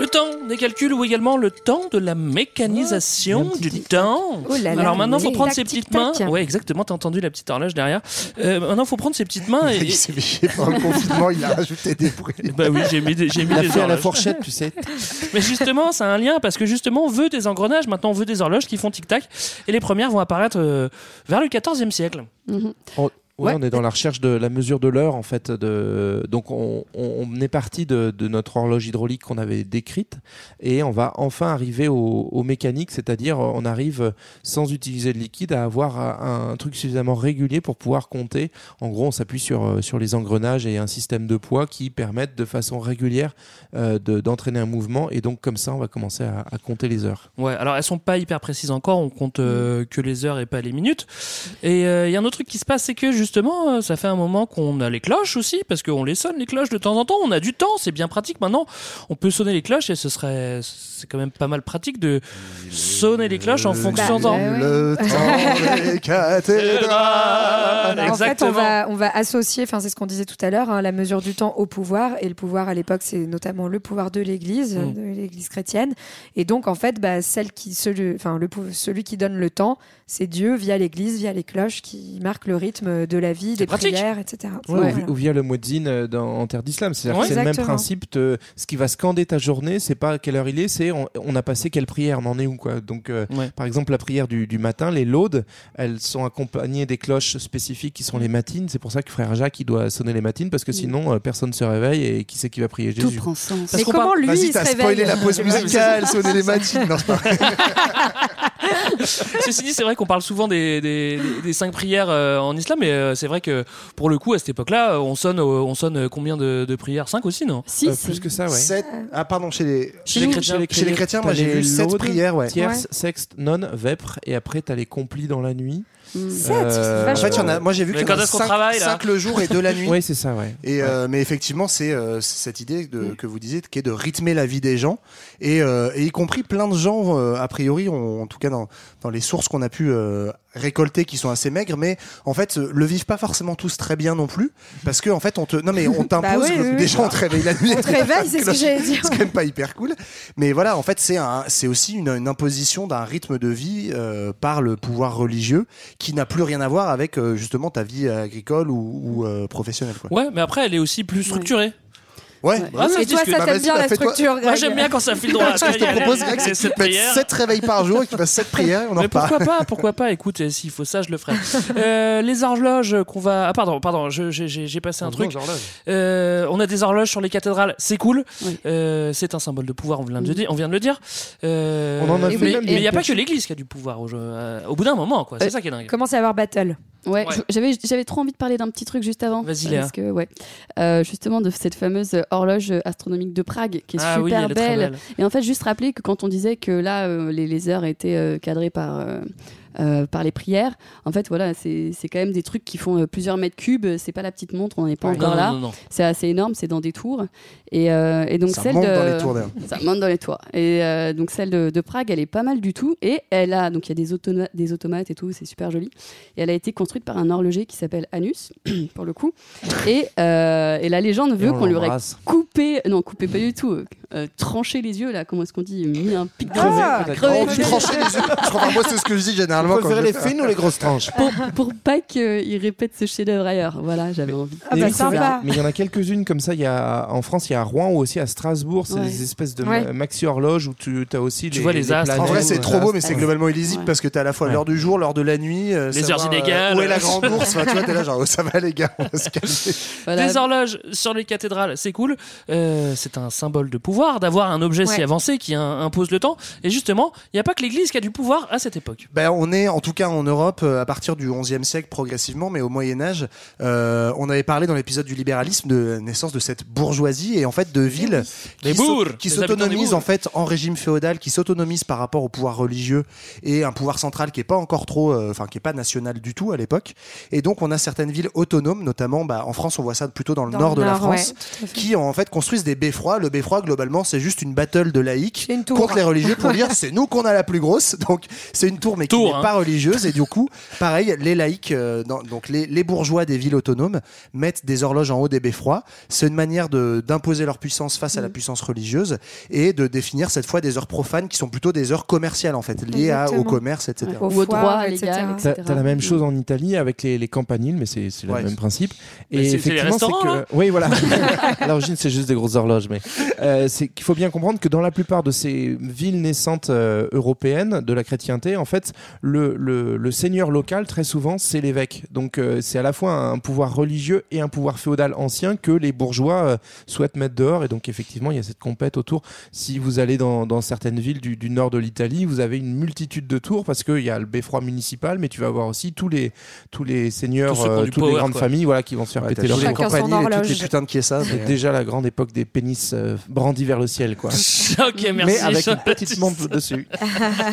A: Le temps des calculs ou également le temps de la mécanisation du temps.
E: Oh là là,
A: Alors maintenant, il faut
E: tic,
A: prendre
E: tac,
A: ses
E: tic,
A: petites mains.
E: tac.
A: Ouais, exactement, t'as entendu la petite horloge derrière. Euh, maintenant, il faut prendre ses petites mains et.
C: Il s'est chier pendant le confinement, il a rajouté des bruits.
A: Bah oui, j'ai mis des, j'ai mis
D: Il a
A: des
D: fait à la fourchette, tu sais.
A: Mais justement, c'est un lien parce que justement, on veut des engrenages. Maintenant, on veut des horloges qui font tic-tac. Et les premières vont apparaître euh, vers le 14e siècle.
B: Mhm.
D: Ouais, on est dans la recherche de la mesure de l'heure en fait. De... Donc on, on- on est parti de, de notre horloge hydraulique qu'on avait décrite et on va enfin arriver au, au mécanique, c'est-à-dire euh, on arrive sans utiliser de liquide à avoir un, un truc suffisamment régulier pour pouvoir compter. En gros, on s'appuie sur, euh, sur les engrenages et un système de poids qui permettent de façon régulière euh, de- d'entraîner un mouvement et donc comme ça on va commencer à, à compter les heures.
A: Ouais, alors elles sont pas hyper précises encore, on compte euh, que les heures et pas les minutes. Et euh, il y a un autre truc qui se passe, c'est que justement, euh, ça fait un moment qu'on a les cloches aussi, parce qu'on les sonne les cloches de temps en temps, on a du temps, c'est bien pratique maintenant. On peut sonner les cloches et ce serait, c'est quand même pas mal pratique de sonner les cloches en fonction
E: Bah,
A: temps.
C: Le temps des cathédrales.
E: En fait, on
A: Exactement.
E: va, on va associer, enfin c'est ce qu'on disait tout à l'heure, hein, la mesure du temps au pouvoir. Et le pouvoir à l'époque, c'est notamment le pouvoir de l'Église,
A: Mm.
E: de l'Église chrétienne. Et donc en fait, bah, celle qui, celui, enfin le, celui qui donne le temps, c'est Dieu via l'Église, via les cloches, qui marquent le rythme de la vie, des
A: pratique.
E: prières, etc.
D: Ouais, ou
E: Voilà.
D: Ou, via le muezzin euh, dans- en terre d'islam. C'est-à-dire
E: Ouais.
D: que c'est le même principe. te- ce qui va scander ta journée, c'est pas à quelle heure il est, c'est on, on a passé quelle prière, on en est où quoi. Donc, euh,
A: Ouais.
D: par exemple, la prière du, du matin, les laudes, elles sont accompagnées des cloches spécifiques qui sont les matines. C'est pour ça que frère Jacques il doit sonner les matines parce que sinon euh, personne se réveille et qui c'est qui va prier
B: Tout
D: Jésus?
B: prend sens.
A: Parce
E: Mais comment
A: parle-
E: lui,
C: Vas-y,
E: il
C: t'as
E: se
C: spoilé
E: réveille
C: la pause musicale, sonner les matines. Non, c'est pas vrai.
A: Ceci dit, c'est vrai qu'on parle souvent des, des, des- des cinq prières euh, en islam, mais euh, c'est vrai que pour le coup, à cette époque-là, euh, on sonne, euh, on sonne combien de, de prières? Cinq aussi, non?
B: Si,
D: Euh, plus que ça, ouais.
C: Sept- Ah, pardon, chez les.
A: Chez les chrétiens.
C: Chez les chrétiens, moi j'ai
D: les
C: vu sept
D: laudes,
C: prières, ouais.
D: Tierce,
E: Ouais.
D: sexte, nonne, vêpres, et après t'as les complis dans la nuit.
B: Mm.
E: Sept,
D: Euh,
E: c'est
C: En fait, y en a, moi j'ai vu
A: Mais
C: qu'il y en
A: quand
C: a
A: est-ce qu'on
C: cinq,
A: travaille, là?
C: cinq le jour et deux la nuit.
D: Oui, c'est ça, ouais.
C: Et euh, mais effectivement, c'est euh, cette idée de, que vous disiez, qui est de rythmer la vie des gens, et, euh, et y compris plein de gens, euh, a priori, ont- en tout cas dans, dans les sources qu'on a pu euh, récolter, qui sont assez maigres, mais en fait, euh, le vivent pas forcément tous très bien non plus, parce que en fait, on te, non mais on t'impose,
E: Bah oui, oui, oui.
C: déjà on te réveille la nuit,
E: On te réveille, c'est ce que j'allais dire.
C: c'est quand même pas hyper cool. Mais voilà, en fait, c'est un, c'est aussi une, une imposition d'un rythme de vie euh, par le pouvoir religieux qui n'a plus rien à voir avec euh, justement ta vie agricole ou, ou, euh, professionnelle. Quoi.
A: Ouais, mais après, elle est aussi plus structurée.
C: Ouais.
B: Ouais.
A: Ah, ça
E: Et toi, ça t'aime bien
C: bah,
E: la structure,
A: Moi, j'aime bien quand ça file droit.
C: Ce que je te propose, Greg, c'est que tu
A: cette
C: te mettes
A: prière.
C: 7 réveils par jour et que tu fasses 7 prières et on en
A: Mais pourquoi pas, pourquoi pas Écoute, euh, s'il faut ça, je le ferai. Euh, les horloges qu'on va. Ah, pardon, pardon, j'ai passé un truc. Euh, on a des horloges sur les cathédrales, c'est cool.
B: Oui.
A: Euh, c'est un symbole de pouvoir, on vient de le dire. On vient de le dire. Euh,
D: On en a
A: mais
D: fait
A: mais
D: même
A: il n'y a pas que l'Église qui a du pouvoir au, jeu- au bout d'un moment, quoi. C'est ça qui est dingue.
E: Commence à avoir battle?
B: Ouais, j'avais j'avais trop envie de parler d'un petit truc juste avant.
A: Vas-y, Léa.
B: Parce que ouais, Euh, justement de cette fameuse horloge astronomique de Prague qui est
A: Ah
B: super belle.
A: belle.
B: Et en fait, juste rappeler que quand on disait que là euh, les, les heures étaient euh, cadrées par euh, par les prières, en fait voilà, c'est c'est quand même des trucs qui font euh, plusieurs mètres cubes. C'est pas la petite montre, on n'est pas encore
A: Non,
B: là. C'est assez énorme, c'est dans des tours. Et, euh, et donc
C: Ça
B: celle
C: monte
B: de
C: dans les tours, d'ailleurs.
B: ça monte dans les tours. Et euh, donc celle de, de Prague, elle est pas mal du tout. Et elle a donc il y a des, automa- des automates et tout, c'est super joli. Et elle a été construite par un horloger qui s'appelle Anus pour le coup. Et, euh, et la légende veut
D: on
B: qu'on lui aurait coupé, non coupé pas du tout, tranché les yeux là, comment est-ce qu'on dit, mis un pic
E: Ah,
B: crevé,
C: Oh,
B: les yeux.
C: tranchais les yeux. Je crois pas, moi, c'est ce que je dis généralement.
D: Vous préférez les fines ou les grosses tranches
B: pour, pour pas qu'il répète ce chef-d'œuvre ailleurs. Voilà, j'avais envie.
E: Ah bah
D: Mais c'est vrai,
E: sympa.
D: Mais il y en a quelques-unes comme ça. Il y a en France, il y a à Rouen ou aussi à Strasbourg. C'est
B: Ouais.
D: des espèces de
E: Ouais.
D: ma- maxi horloges où tu as aussi
A: Tu
D: les,
A: vois les astres.
D: planètes,
C: En vrai, c'est
D: les
C: trop beau,
D: astres.
C: mais c'est globalement illisible
B: Ouais.
C: parce que t'as à la fois l'heure du jour, l'heure de la nuit, euh,
A: Les heures
C: euh,
A: inégales.
C: où est la grande ours Enfin, tu vois, t'es là, genre, oh, ça va les gars, on va se calmer.
A: Des horloges sur les cathédrales, c'est cool. Euh, c'est un symbole de pouvoir d'avoir un objet si avancé qui impose le temps. Et justement, il n'y a pas que l'Église qui a du pouvoir à cette époque.
C: Ben, on est en tout cas en Europe euh, à partir du XIe siècle progressivement, mais au Moyen Âge, euh, on avait parlé dans l'épisode du libéralisme de naissance de cette bourgeoisie et en fait de villes
A: Les
C: qui s'autonomisent en fait en régime féodal, qui s'autonomisent par rapport au pouvoir religieux et un pouvoir central qui est pas encore trop, euh, enfin qui est pas national du tout à l'époque. Et donc on a certaines villes autonomes, notamment bah, en France on voit ça plutôt dans le
E: Dans
C: nord
E: le
C: de la
E: nord,
C: France, qui en fait construisent des beffrois. Le beffroi globalement c'est juste une battle de laïcs contre les religieux pour dire c'est nous qu'on a la plus grosse. Donc c'est une tour mais qui
A: Tour, hein.
C: pas religieuse et du coup pareil les laïcs euh, dans- donc les, les bourgeois des villes autonomes mettent des horloges en haut des beffrois. C'est une manière de d'imposer leur puissance face à la puissance religieuse et de définir cette fois des heures profanes qui sont plutôt des heures commerciales en fait liées à- au
E: Exactement.
C: commerce etc.
E: Au
B: Ou au
E: foire,
B: droit
E: etc.
B: légal,
D: T'as
B: etc.
D: t'as la même chose en Italie avec les, les campaniles, mais c'est c'est
C: Ouais.
D: le même principe.
A: Mais c'est- c'est les
D: effectivement,
A: restaurants, là
D: que, oui, voilà. à l'origine, c'est juste des grosses horloges, mais euh, c'est qu'il faut bien comprendre que dans la plupart de ces villes naissantes euh, européennes de la chrétienté, en fait, le, le, le seigneur local, très souvent, c'est l'évêque. Donc euh, c'est à la fois un pouvoir religieux et un pouvoir féodal ancien que les bourgeois euh, souhaitent mettre dehors. Et donc effectivement, il y a cette compète autour. Si vous allez dans, dans certaines villes du, du nord de l'Italie, vous avez une multitude de tours parce qu'il y a le beffroi municipal, mais tu vas avoir aussi tous les, tous les seigneurs,
A: Tous ont
D: euh, toutes les grandes
A: quoi.
D: familles voilà, qui vont se faire
C: Ouais,
D: péter leur
C: campagnes et toutes les putains de.
D: C'est déjà la grande époque des pénis euh, brandis vers le ciel, quoi.
A: ok, merci.
D: Mais avec une petite montre dessus.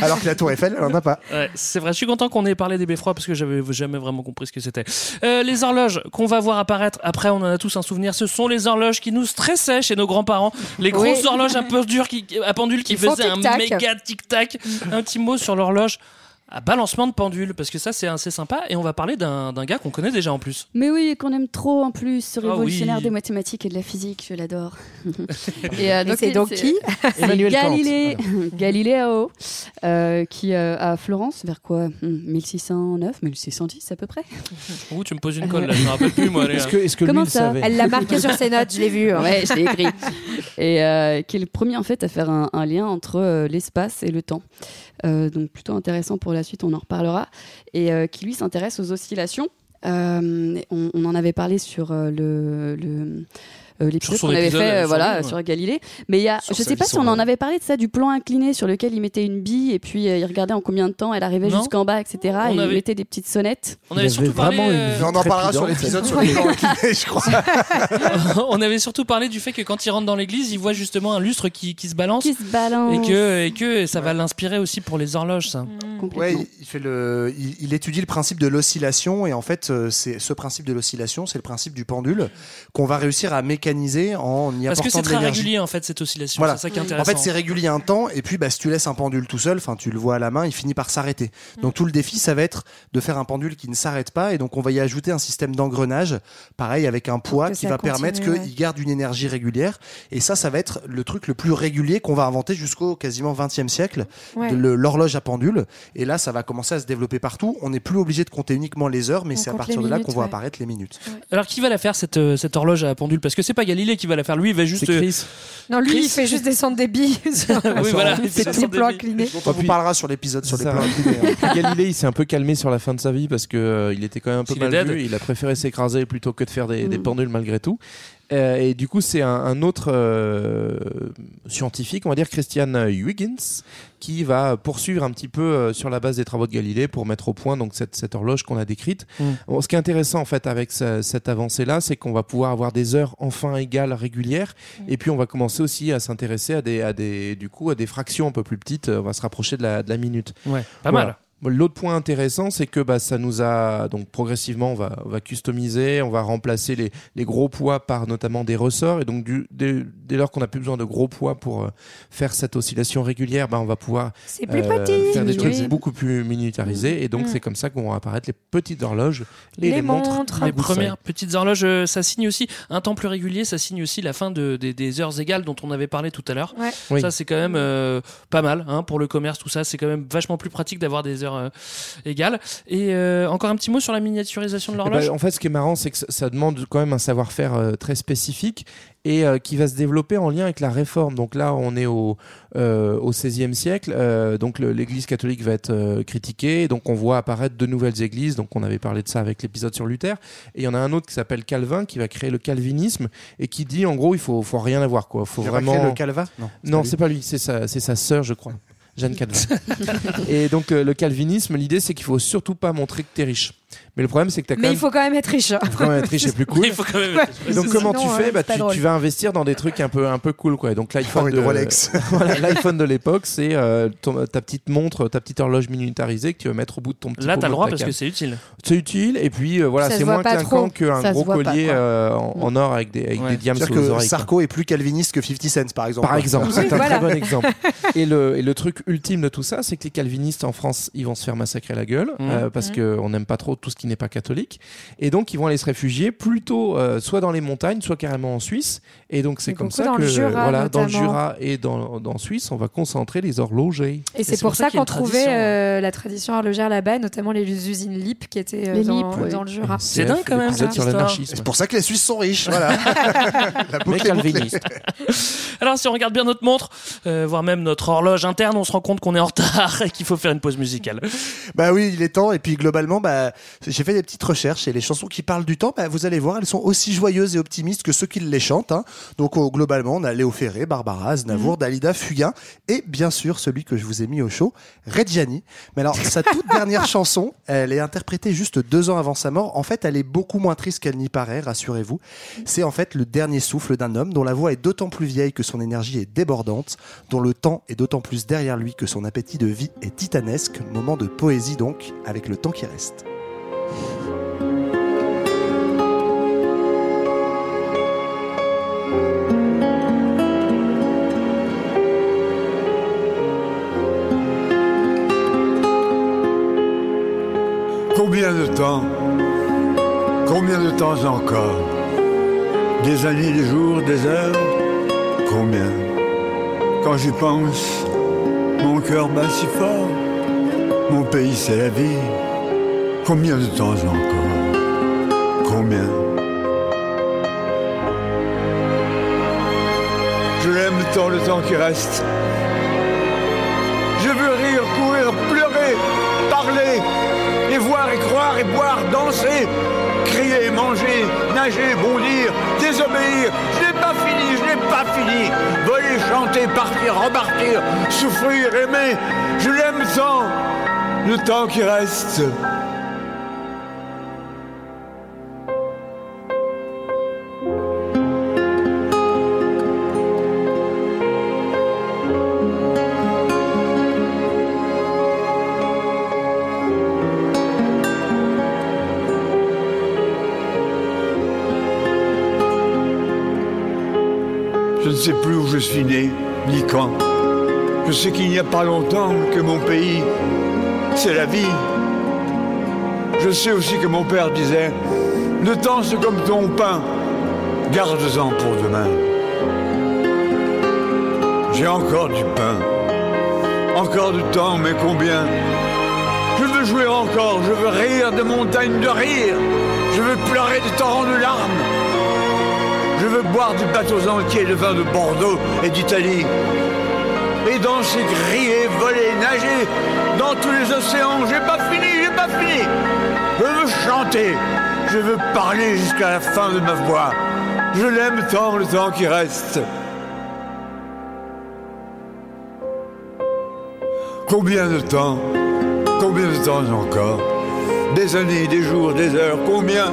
C: Alors que la Tour Eiffel, elle en a pas.
A: Ouais, c'est vrai, je suis content qu'on ait parlé des beffrois parce que j'avais jamais vraiment compris ce que c'était. Euh, les horloges qu'on va voir apparaître, après on en a tous un souvenir, ce sont les horloges qui nous stressaient chez nos grands-parents. Les
E: Oui.
A: grosses horloges un peu dures qui, à pendule qui
E: Ils
A: faisaient un méga tic-tac. un petit mot sur l'horloge à balancement de pendule parce que ça c'est assez sympa et on va parler d'un gars qu'on connaît déjà en plus.
B: Mais oui, qu'on aime trop en plus, ce
A: Ah
B: révolutionnaire
A: oui.
B: des mathématiques et de la physique, je l'adore. et euh,
E: Et c'est donc qui
B: C'est
D: Kant.
B: Galilée, Galiléo, euh, qui euh, à Florence, vers quoi Hmm, 1609, 1610 à peu près.
A: Ouh, tu me poses une colle là, je me rappelle plus moi. allez,
D: que,
B: Comment ça
E: Elle l'a marqué sur ses notes, je l'ai vu. hein.
B: Ouais, je l'ai écrit. Et euh, qui est le premier en fait à faire un, un lien entre euh, l'espace et le temps. Euh, donc plutôt intéressant pour la suite, on en reparlera. Et euh, qui lui s'intéresse aux oscillations. Euh, on, en avait parlé sur le. L'épisode
A: Sur son
B: qu'on avait fait euh,
A: sur
B: voilà sur Galilée mais il y a
C: Sur
B: je
C: sa
B: sais pas si on en avait parlé de ça du plan incliné sur lequel il mettait une bille et puis euh, il regardait en combien de temps elle arrivait jusqu'en bas etc
A: On
B: et il mettait des petites sonnettes
A: On avait surtout parlé. euh,
C: on en parlera sur l'épisode sur les plans inclinés, je crois.
A: on avait surtout parlé du fait que quand il rentre dans l'église, il voit justement un lustre qui, qui se balance.
B: qui se balance
A: Et que, et que ça va l'inspirer aussi pour les horloges, ça.
B: complètement.
C: Ouais, il- fait le, il, il étudie le principe de l'oscillation et en fait, euh, c'est ce principe de l'oscillation, c'est le principe du pendule qu'on va réussir à mécaniser en y
A: Parce que
C: apportant
A: c'est très régulier en fait cette oscillation.
C: Voilà.
A: C'est ça qui est
C: En
A: intéressant.
C: fait, c'est régulier un temps, et puis bah, si tu laisses un pendule tout seul, enfin tu le vois à la main, il finit par s'arrêter. Donc tout le défi, ça va être de faire un pendule qui ne s'arrête pas, et donc on va y ajouter un système d'engrenage, pareil avec un poids qui va permettre qu'il
E: ouais.
C: garde une énergie régulière. Et ça, ça va être le truc le plus régulier qu'on va inventer jusqu'au quasiment 20e siècle,
E: Ouais.
C: l'horloge à pendule. Et là, ça va commencer à se développer partout. On n'est plus obligé de compter uniquement les heures, mais c'est à partir de là
E: minutes,
C: qu'on voit
E: ouais.
C: apparaître les minutes.
A: Alors qui va la faire cette, euh, cette horloge à pendule? Parce que c'est pas Galilée qui va la faire. Lui, il va juste.
D: C'est
A: euh,
D: Chris.
E: Non, lui,
A: Chris.
E: il fait juste descendre des billes sur
A: oui, voilà. il fait des
E: plans inclinés.
C: Dont on vous
D: puis-
C: parlera sur l'épisode sur les
D: Ça.
C: plans inclinés. hein.
D: Galilée, il s'est un peu calmé sur la fin de sa vie parce que euh, il était quand même un peu
A: est
D: mal
A: dead.
D: vu. Il a préféré s'écraser plutôt que de faire des, des
B: Mm.
D: pendules malgré tout. Euh, et du coup, c'est un, un autre euh, scientifique, on va dire Christian Huygens, qui va poursuivre un petit peu euh, sur la base des travaux de Galilée pour mettre au point donc cette, cette horloge qu'on a décrite.
A: Mm.
D: Bon, ce qui est intéressant en fait avec ce- cette avancée-là, c'est qu'on va pouvoir avoir des heures enfin égales, régulières, et puis on va commencer aussi à s'intéresser à des, à des, du coup, à des fractions un peu plus petites. On va se rapprocher de la, de la minute.
A: Ouais, pas
D: Voilà.
A: mal.
D: L'autre point intéressant, c'est que bah, ça nous a donc progressivement, on va, on va customiser, on va remplacer les, les gros poids par notamment des ressorts, et donc du, dès, dès lors qu'on n'a plus besoin de gros poids pour euh, faire cette oscillation régulière, bah, on va pouvoir
E: C'est plus
D: euh,
E: petit.
D: faire des
B: Oui.
D: trucs beaucoup plus miniaturisés, et donc
E: Mm.
D: c'est comme ça qu'on vont apparaître les petites horloges et
E: Les
D: les, montres.
E: montres.
A: Les premières petites horloges, euh, ça signe aussi un temps plus régulier, ça signe aussi la fin de, des, des heures égales dont on avait parlé tout à l'heure.
E: Ouais.
D: Oui.
A: Ça, c'est quand même euh, pas mal hein, pour le commerce, tout ça. C'est quand même vachement plus pratique d'avoir des heures euh, égales. Et euh, encore un petit mot sur la miniaturisation de
D: Eh
A: l'horloge.
D: ben, en fait, ce qui est marrant, c'est que ça, ça demande quand même un savoir-faire euh, très spécifique et euh, qui va se développer en lien avec la réforme. Donc là, on est au, euh, au XVIe siècle. euh, donc l'Église catholique va être critiquée. Donc on voit apparaître de nouvelles églises. Donc on avait parlé de ça avec l'épisode sur Luther. Et il y en a un autre qui s'appelle Calvin qui va créer le calvinisme et qui dit en gros, il faut, faut rien avoir quoi. Faut
C: Il
D: vraiment
C: créé le Calva? Non.
D: non, c'est pas lui, c'est sa, c'est sa sœur, je crois. Jeanne Calvin. et donc, euh, le calvinisme, l'idée, c'est qu'il faut surtout pas montrer que t'es riche. Mais le problème, c'est que t'as quand
E: Mais
D: même.
E: il faut quand même être riche. hein.
D: faut quand même être riche, c'est plus cool.
A: Il faut quand même.
E: Ouais.
D: Et donc,
E: Sinon,
D: comment tu
E: euh,
D: fais? bah, tu, tu vas investir dans des trucs un peu, un peu cool. Quoi. Et donc, l'iPhone de,
C: Rolex.
D: voilà, l'iPhone de l'époque, c'est euh, ta petite montre, ta petite horloge miniaturisée que tu vas mettre au bout de ton petit
A: Là,
D: pommeau
A: t'as le droit parce que c'est utile.
D: c'est utile. Et puis, euh, voilà, c'est moins clinquant qu'un gros
B: pas,
D: collier euh, en, en or avec des, avec
A: Ouais.
D: des diamants
C: que
D: oreilles. quoi.
C: Sarko est plus calviniste que 50 Cent, par exemple.
D: Par exemple, c'est un très bon exemple. Et le, et le truc ultime de tout ça, c'est que les calvinistes en France, ils vont se faire massacrer la gueule euh, parce
E: Mhm.
D: qu'on n'aime pas trop tout ce qui n'est pas catholique. Et donc, ils vont aller se réfugier plutôt euh, soit dans les montagnes, soit carrément en Suisse. Et donc, c'est comme ça
E: dans
D: que
E: le Jura,
D: voilà, dans le. Jura et dans, dans Suisse, on va concentrer les horlogers.
E: Et c'est pour, ça qu'on trouvait euh, la tradition horlogère là-bas, notamment les usines LIP qui étaient euh, dans,
B: LIP, ouais.
E: dans le Jura.
A: C'est dingue quand même.
C: C'est pour ça que les Suisses sont riches. Voilà. La boucle.
A: Alors si on regarde bien notre montre, euh, voire même notre horloge interne, on se rend compte qu'on est en retard et qu'il faut faire une pause musicale.
C: Bah oui, il est temps. Et puis globalement, bah, j'ai fait des petites recherches et les chansons qui parlent du temps, bah, vous allez voir, elles sont aussi joyeuses et optimistes que ceux qui les chantent. hein. Donc oh, globalement, on a Léo Ferré, Barbara, Aznavour,
E: Mhm.
C: Dalida, Fugain et bien sûr celui que je vous ai mis au show, Reggiani. Mais alors, sa toute dernière chanson, elle est interprétée juste deux ans avant sa mort. En fait, elle est beaucoup moins triste qu'elle n'y paraît, rassurez-vous. C'est en fait le dernier souffle d'un homme dont la voix est d'autant plus vieille que son énergie est débordante, dont le temps est d'autant plus derrière lui que son appétit de vie est titanesque. Moment de poésie donc, avec le temps qui reste.
H: Combien de temps Combien de temps encore? Des années, des jours, des heures? Combien? Quand j'y pense, mon cœur bat si fort. Mon pays, c'est la vie. Combien de temps encore? Combien? Je l'aime tant le temps qui reste. Je veux rire, courir, pleurer, parler, et voir et croire et boire, danser, crier, manger, nager, bondir, désobéir. Je n'ai pas fini, je n'ai pas fini. Voler, chanter, partir, repartir, souffrir, aimer. Je l'aime tant, le temps qui reste. Ne sais plus où je suis né, ni quand. Je sais qu'il n'y a pas longtemps que mon pays, c'est la vie. Je sais aussi que mon père disait, le temps c'est comme ton pain, garde-en pour demain. J'ai encore du pain, encore du temps, mais combien? Je veux jouer encore, je veux rire de montagnes de rire, je veux pleurer de torrents de larmes. Je veux boire du bateau entier de vin de Bordeaux et d'Italie. Et danser, crier, voler, nager dans tous les océans. J'ai pas fini, j'ai pas fini. Je veux chanter, je veux parler jusqu'à la fin de ma voix. Je l'aime tant le temps qui reste. Combien de temps Combien de temps encore? Des années, des jours, des heures, combien?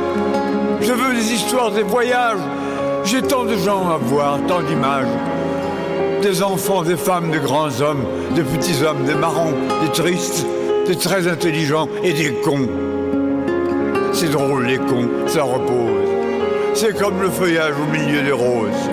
H: Je veux des histoires, des voyages. J'ai tant de gens à voir, tant d'images. Des enfants, des femmes, des grands hommes, des petits hommes, des marrons, des tristes, des très intelligents et des cons. C'est drôle, les cons, ça repose. C'est comme le feuillage au milieu des roses.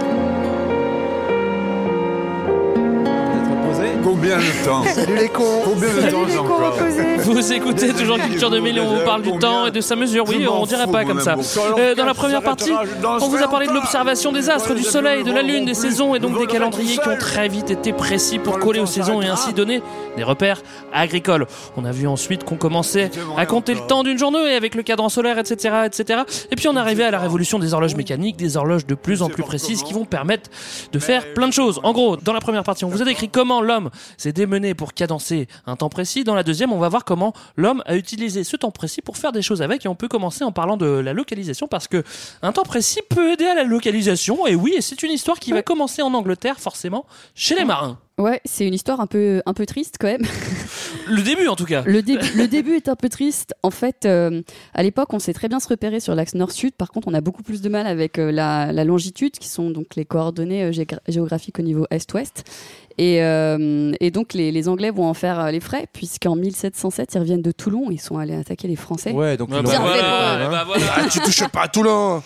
H: Combien de temps.
C: Salut les cons
H: Combien de temps encore.
A: Vous écoutez toujours Culture de Millions, on vous parle du temps et de sa mesure. Oui, on dirait pas comme ça. Euh, dans la première partie, on vous a parlé de l'observation des astres, du soleil, de la lune, des saisons et donc des calendriers qui ont très vite été précis pour coller aux saisons et ainsi donner des repères agricoles. On a vu ensuite qu'on commençait à compter le temps d'une journée avec le cadran solaire, etc., etc. Et puis on arrivait à la révolution des horloges mécaniques, des horloges de plus en plus précises qui vont permettre de faire plein de choses. En gros, dans la première partie, on vous a décrit comment l'homme s'est démené pour cadencer un temps précis. Dans la deuxième, on va voir comment l'homme a utilisé ce temps précis pour faire des choses avec. Et on peut commencer en parlant de la localisation parce que un temps précis peut aider à la localisation. Et oui, et c'est une histoire qui va commencer en Angleterre, forcément, chez les marins.
B: Ouais, c'est une histoire un peu, un peu triste quand même.
A: Le début, en tout cas.
B: Le, début, le début est un peu triste. En fait, euh, à l'époque, on sait très bien se repérer sur l'axe nord-sud. Par contre, on a beaucoup plus de mal avec euh, la, la longitude, qui sont donc les coordonnées euh, géographiques au niveau est-ouest. Et, euh, et donc, les, les Anglais vont en faire euh, les frais, puisqu'en 1707, ils reviennent de Toulon. Ils sont allés attaquer les Français.
D: Ouais, donc
A: Ah
D: ils
A: bah voilà, bah voilà.
C: Ah, tu touches pas à Toulon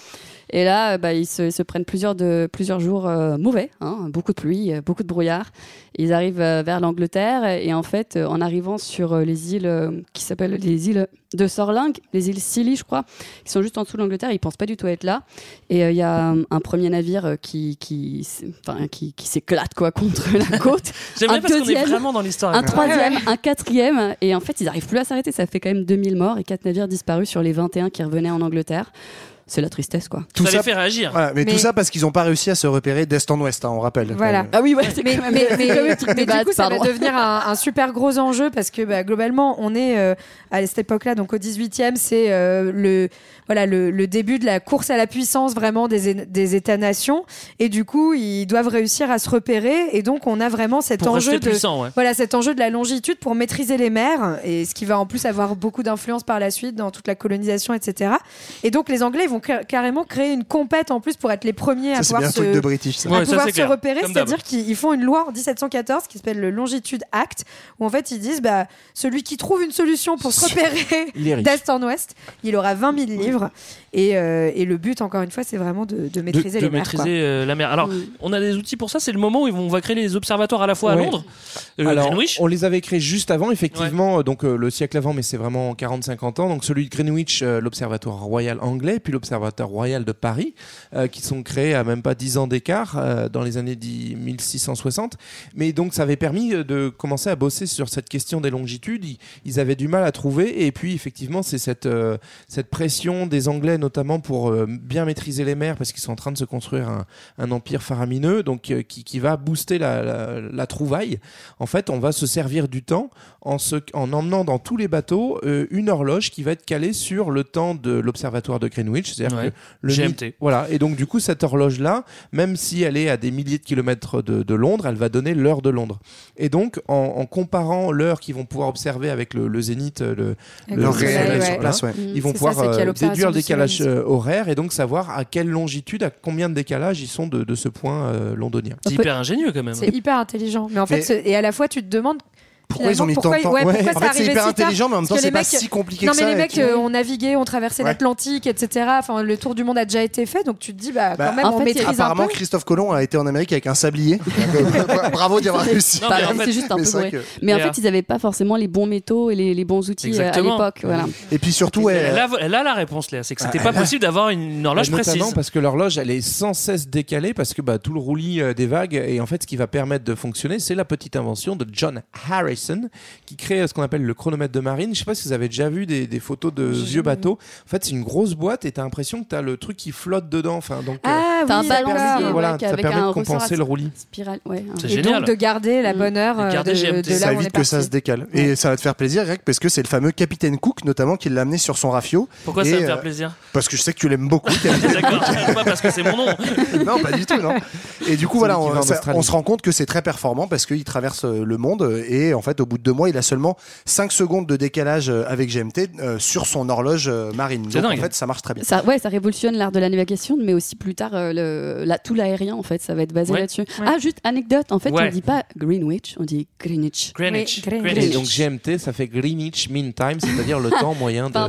B: Et là, euh, bah, ils, se, ils se prennent plusieurs, de, plusieurs jours euh, mauvais, hein, beaucoup de pluie, euh, beaucoup de brouillard. Ils arrivent vers l'Angleterre et en fait, en arrivant sur les îles qui s'appellent les îles de Sorling, les îles Scilly, je crois, qui sont juste en dessous de l'Angleterre, ils pensent pas du tout être là. Et euh, il y a un, premier navire qui, qui, s'éclate quoi contre la côte.
A: J'aime bien parce qu'on est vraiment dans l'histoire.
B: un troisième, un quatrième, et en fait, ils n'arrivent plus à s'arrêter. Ça fait quand même 2000 morts et 4 navires disparus sur les 21 qui revenaient en Angleterre. C'est la tristesse, quoi.
C: Tout
A: ça les
C: ça-
A: fait réagir.
C: Voilà, mais,
E: Mais-
C: tout ça parce qu'ils n'ont pas réussi à se repérer d'est en ouest, hein, on rappelle.
E: Voilà.
B: Ah oui, ouais, c'est
E: mais,
B: quand même-
E: mais, du coup, ça va devenir un, un super gros enjeu parce que bah, globalement, on est euh, à cette époque-là, donc au 18e, c'est euh, le, voilà, le, le début de la course à la puissance vraiment des, des États-nations. Et du coup, ils doivent réussir à se repérer. Et donc, on a vraiment cet
A: Pour
E: enjeu de.
A: puissant, ouais.
E: Voilà, cet enjeu de la longitude pour maîtriser les mers, et ce qui va en plus avoir beaucoup d'influence par la suite dans toute la colonisation, etc. Et donc les Anglais ils vont ca- carrément créer une compète en plus pour être les premiers à
C: Ça,
E: pouvoir se,
C: truc de British, ça.
E: à
A: Ouais, ça,
E: pouvoir se repérer, c'est-à-dire qu'ils ils font une loi en 1714 qui s'appelle le Longitude Act, où en fait ils disent bah, celui qui trouve une solution pour se repérer d'est en ouest, il aura 20 000 livres. Et, euh, et le but, encore une fois, c'est vraiment de, de
A: de,
E: maîtriser
A: de
E: les mers.
A: maîtriser
E: quoi.
A: euh, la mer. Alors, on a des outils pour ça. C'est le moment où ils vont- on va créer les observatoires à la fois à. Londres, euh,
D: Alors,
A: Greenwich.
D: on les avait créés juste avant, effectivement, donc euh, le siècle avant, mais c'est vraiment 40-50 ans. Donc celui de Greenwich, euh, l'Observatoire royal anglais, puis l'Observatoire royal de Paris, euh, qui sont créés à même pas 10 ans d'écart euh, dans les années 10 1660. Mais donc ça avait permis de commencer à bosser sur cette question des longitudes. Ils, ils avaient du mal à trouver, et puis effectivement, c'est cette, euh, cette pression des Anglais, notamment pour euh, bien maîtriser les mers, parce qu'ils sont en train de se construire un, un empire faramineux, donc euh, qui, qui va booster la, la, la trouvaille. En fait, on va se servir du temps en, se, en emmenant dans tous les bateaux euh, une horloge qui va être calée sur le temps de l'observatoire de Greenwich. C'est-à-dire
A: Ouais.
D: que le
A: GMT.
D: mi- Voilà. Et donc, du coup, cette horloge-là, même si elle est à des milliers de kilomètres de, de Londres, elle va donner l'heure de Londres. Et donc, en, en comparant l'heure qu'ils vont pouvoir observer avec le, le zénith, le, le-
E: ouais.
D: sur place,
B: Mm.
D: ils vont
E: C'est ça,
D: pouvoir
E: c'est qu'il y a
D: euh,
E: l'observation
D: déduire le
E: du
D: décalage euh, horaire et donc savoir à quelle longitude, à combien de décalage ils sont de, de ce point euh, londonien.
A: C'est hyper ingénieux quand même.
E: C'est hyper intelligent. Mais en fait, et à la fois, tu te demandes.
C: Pourquoi ils ont mis tant de
E: pourquoi,
C: temps
E: ouais,
C: Ouais.
E: pourquoi
C: En
E: ça
C: fait, c'est hyper intelligent, mais en même temps, c'est
E: les
C: pas
E: mecs-
C: si compliqué
E: non,
C: que
E: mais
C: ça,
E: les
C: et
E: mecs
C: puis-
E: euh, ont navigué, ont traversé
C: Ouais.
E: l'Atlantique, etc. Enfin, le tour du monde a déjà été fait, donc tu te dis, bah,
C: Bah,
E: quand même,
B: en
E: on
B: fait,
E: maîtrise un
C: Apparemment,
E: peu.
C: Christophe Colomb a été en Amérique avec un sablier. Donc, Bravo d'y avoir réussi.
A: Non, mais
B: Bah, c'est juste un
C: mais
B: peu
C: vrai
B: Mais en
A: Mais,
B: fait, ils n'avaient pas forcément les bons métaux et les, les bons outils euh, à l'époque. Voilà.
C: Et puis surtout,
A: Elle a, la réponse, Léa. C'est que c'était
D: Ah,
A: pas possible d'avoir une horloge précise.
D: parce que l'horloge, elle est sans cesse décalée parce que bah, tout le roulis euh, des vagues et en fait, ce qui va permettre de fonctionner, c'est la petite invention de John Qui crée euh, ce qu'on appelle le chronomètre de marine. Je sais pas si vous avez déjà vu des, des photos de vieux bateaux. En fait, c'est une grosse boîte et t'as l'impression que t'as le truc qui flotte dedans. Enfin, donc, euh,
E: Ah,
B: T'as un balancier
D: voilà, ça
B: avec
D: permet
B: un
D: de compenser le roulis.
B: Spirale, ouais.
A: C'est
E: Et
A: génial.
E: donc de garder la
B: Mm.
E: bonne heure
A: De
E: euh, de, de
C: ça
E: où on est
C: évite que ça se décale. Et ça va te faire plaisir, Greg, parce que c'est le fameux capitaine Cook, notamment, qui l'a amené sur son rafio.
A: Pourquoi
C: Et,
A: ça me
C: euh,
A: fait plaisir
C: Parce que je sais que tu l'aimes beaucoup.
A: D'accord. Pas parce que c'est mon nom.
C: non, pas du tout, non. Et du coup, voilà, on,
D: va
C: ça- se rend compte que c'est très performant parce qu'il traverse euh, le monde euh, et en fait, au bout de deux mois, il a seulement 5 secondes de décalage euh, avec GMT euh, sur son horloge euh, marine.
A: C'est
C: Donc
A: dingue.
C: en fait, ça marche très bien.
B: Ça, ouais, ça révolutionne l'art de la navigation, mais aussi plus tard, euh, le, la, tout l'aérien, en fait, ça va être basé
A: Ouais.
B: là-dessus. Ah, juste anecdote, en fait,
A: Ouais.
B: on dit pas Greenwich, on dit Greenwich.
A: Greenwich.
E: Oui, Greenwich.
D: Et donc GMT, ça fait Greenwich Mean Time, c'est-à-dire le temps moyen de.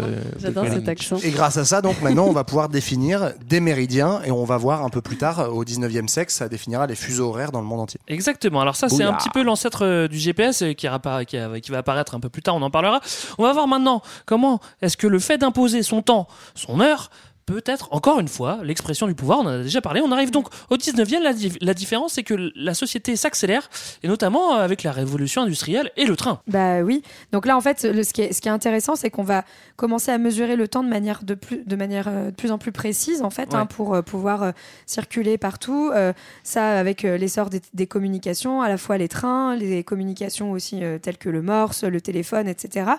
B: J'adore cet accent.
C: Et grâce à ça, donc maintenant, on va pouvoir définir des méridiens et on va voir un peu plus tard, au 19e siècle, ça définira les fuseaux horaires dans le monde entier.
A: Exactement. Alors ça, c'est un petit peu l'ancêtre du GPS qui, qui, va apparaître un peu plus tard. On en parlera. On va voir maintenant comment est-ce que le fait d'imposer son temps, son heure, peut être encore une fois l'expression du pouvoir. On en a déjà parlé. On arrive donc au 19e. La, di- la différence, c'est que la société s'accélère et notamment euh, avec la révolution industrielle et le train.
E: Bah oui. Donc là, en fait, le- ce, qui est, ce qui est intéressant, c'est qu'on va commencer à mesurer le temps de manière de plus, de manière euh, de plus en plus précise, en fait,
A: Ouais.
E: hein, pour euh, pouvoir euh, circuler partout. Euh, ça, avec euh, l'essor des, des communications, à la fois les trains, les communications aussi telles que le morse, le téléphone, etc.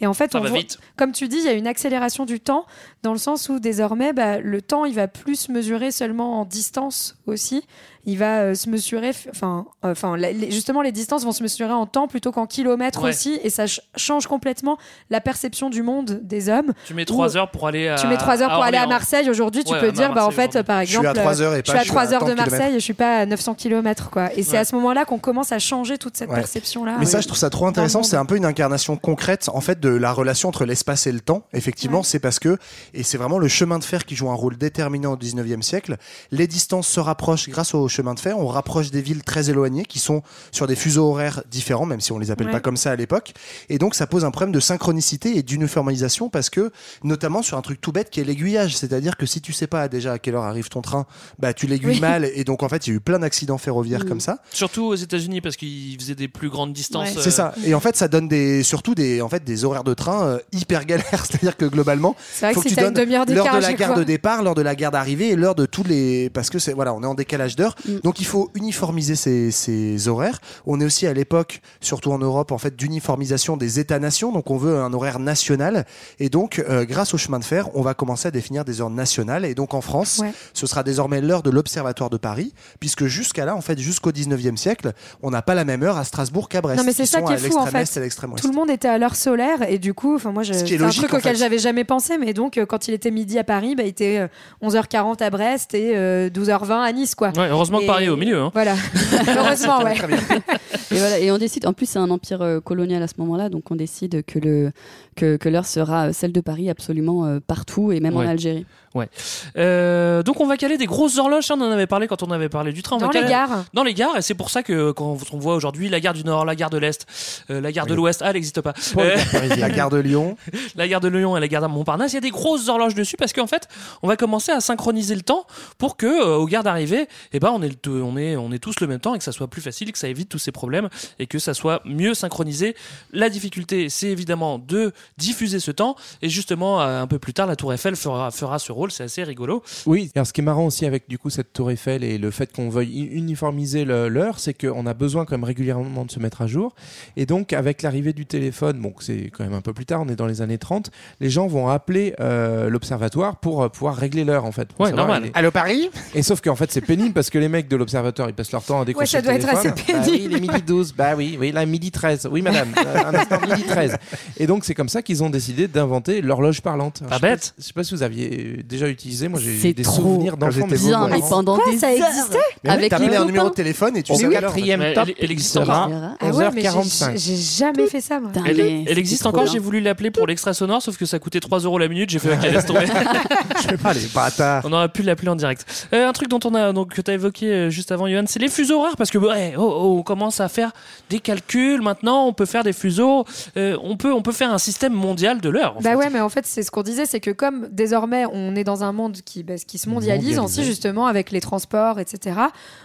E: Et en fait, on voit- comme tu dis, il y a une accélération du temps dans le sens où désormais, bah, le temps, il va plus mesurer seulement en distance aussi, il va euh, se mesurer, enfin, euh, enfin, justement, les distances vont se mesurer en temps plutôt qu'en kilomètres
A: Ouais.
E: aussi, et ça ch- change complètement la perception du monde des hommes.
A: Tu mets 3 heures pour aller à.
E: tu mets 3 heures pour aller à. Marseille aujourd'hui, tu
A: Ouais,
E: peux dire, bah, en
A: Marseille
E: fait, par
C: Je suis à
E: exemple,
C: 3 heures et
E: je
C: pas
E: suis à
C: je suis
E: 3
C: à
E: heures de
C: kilomètres.
E: Marseille, je suis pas à 900 km, quoi. Et c'est
A: Ouais.
E: à ce moment-là qu'on commence à changer toute cette
C: Ouais.
E: perception-là.
C: Mais ça, je trouve ça trop intéressant. C'est un peu une incarnation concrète, en fait, de la relation entre l'espace et le temps. Effectivement, c'est parce que, et c'est vraiment le chemin de fer qui joue un rôle déterminant au 19e siècle. Les distances se rapprochent grâce au chemin de fer. On rapproche des villes très éloignées qui sont sur des fuseaux horaires différents, même si on les appelle
E: Ouais.
C: pas comme ça à l'époque. Et donc, ça pose un problème de synchronicité et d'uniformisation parce que, notamment sur un truc tout bête qui est l'aiguillage. C'est-à-dire que si tu sais pas déjà à quelle heure arrive ton train, bah, tu l'aiguilles
A: Oui.
C: mal. Et donc, en fait, il y a eu plein d'accidents ferroviaires
A: Mm.
C: comme ça.
A: Surtout aux États-Unis parce qu'ils faisaient des plus grandes distances.
C: C'est
A: euh,
C: ça. Et en fait, ça donne des, surtout des, en fait, des horaires de train euh, hyper galères. C'est-à-dire que globalement,
E: vrai
C: faut
E: que
C: que tu donnes l'heure de la gare de départ, l'heure de la gare d'arrivée et l'heure de tous les, parce que c'est, voilà, on est en décalage d'heure.
E: Mm.
C: Donc il faut uniformiser ces, ces horaires. On est aussi à l'époque, surtout en Europe, en fait, d'uniformisation des États-nations. Donc on veut un horaire national. Et donc, euh, grâce au chemin de fer, on va commencer à définir des heures nationales. Et donc en France,
E: Ouais.
C: ce sera désormais l'heure de l'Observatoire de Paris, puisque jusqu'à là, en fait, jusqu'au 19e siècle, on n'a pas la même heure à Strasbourg qu'à Brest.
E: Non mais c'est ça qui
C: à
E: est fou en fait.
C: est et à l'extrême ouest.
E: Tout le monde était à l'heure solaire et du coup, enfin moi, je-
C: Ce
E: c'est un truc auquel
C: fait.
E: j'avais jamais pensé, mais donc euh, quand il était midi à Paris, bah, il était euh, 11h40 à Brest et euh, 12h20 à Nice, quoi.
A: Ouais, heureusement que
E: Et-
A: Paris est au milieu. hein.
E: Voilà, heureusement, ouais.
B: Et voilà, et on décide. En plus, c'est un empire euh, colonial à ce moment-là, donc on décide que le que, que l'heure sera euh, celle de Paris absolument euh, partout et même
A: Ouais.
B: en Algérie.
A: Ouais. Euh, donc on va caler des grosses horloges. hein, On en avait parlé quand on avait parlé du train. On
E: Dans
A: va
E: les gares.
A: Dans les gares. Et c'est pour ça que quand on voit aujourd'hui la gare du Nord, la gare de l'Est, euh, la gare de l'Ouest, ah, elle n'existe pas. Euh.
C: La gare de Lyon.
A: la gare de Lyon et la gare de Montparnasse, il y a des grosses horloges dessus parce qu'en fait, on va commencer à synchroniser le temps pour que euh, aux gares d'arrivée, eh ben on est, le- on est on est tous le même temps et que ça soit plus facile, que ça évite tous ces problèmes et que ça soit mieux synchronisé. La difficulté, c'est évidemment de diffuser ce temps et justement euh, un peu plus tard, la Tour Eiffel fera fera ce rôle. C'est assez rigolo.
D: Oui, alors ce qui est marrant aussi avec du coup cette tour Eiffel et le fait qu'on veuille uniformiser l'heure, c'est qu'on a besoin quand même régulièrement de se mettre à jour. Et donc avec l'arrivée du téléphone, bon c'est quand même un peu plus tard, on est dans les années 30, les gens vont appeler euh, l'observatoire pour euh, pouvoir régler l'heure en fait.
A: Ouais, normal.
C: Allô Paris?
D: Et sauf qu'en fait c'est pénible parce que les mecs de l'observatoire ils passent leur temps à décrocher
E: ça
D: le
E: doit être assez
D: Bah oui,
E: pénible.
D: il est midi 12, bah oui, oui, là midi 13, oui madame, Euh, un instant midi 13. Et donc c'est comme ça qu'ils ont décidé d'inventer l'horloge parlante. Alors,
A: Pas
D: je sais
A: bête.
D: Je sais pas si vous aviez déjà utilisé, moi j'ai des
B: trop
D: souvenirs d'enfants.
C: j'étais
B: Bien, mais pendant
E: Quoi,
B: des
E: ça
B: heures,
E: existait
C: Mais oui,
B: avec
C: t'as
B: les
C: mis un numéro de téléphone et tu
D: Au
C: sais quelle
D: quatrième
A: Mais
D: top,
A: elle- existe encore.
D: sera
E: Ah ouais, mais j'ai-
D: 11h45.
E: j'ai jamais fait ça, moi.
A: Elle, existe encore. J'ai voulu l'appeler pour l'extra sonore, sauf que ça coûtait 3 euros la minute. J'ai fait OK, laisse tomber.
C: Je sais pas, les bâtards.
A: On aurait pu l'appeler en direct. Euh, un truc dont on a donc que t'as évoqué euh, juste avant, Johan, c'est les fuseaux horaires parce que ouais, oh, oh, on commence à faire des calculs. Maintenant, on peut faire des fuseaux. Euh, on peut on peut faire un système mondial de l'heure.
E: Bah
A: fait.
E: ouais, mais en fait, c'est ce qu'on disait, c'est que comme désormais on est dans un monde qui, bah, qui se mondialise aussi justement avec les transports, etc.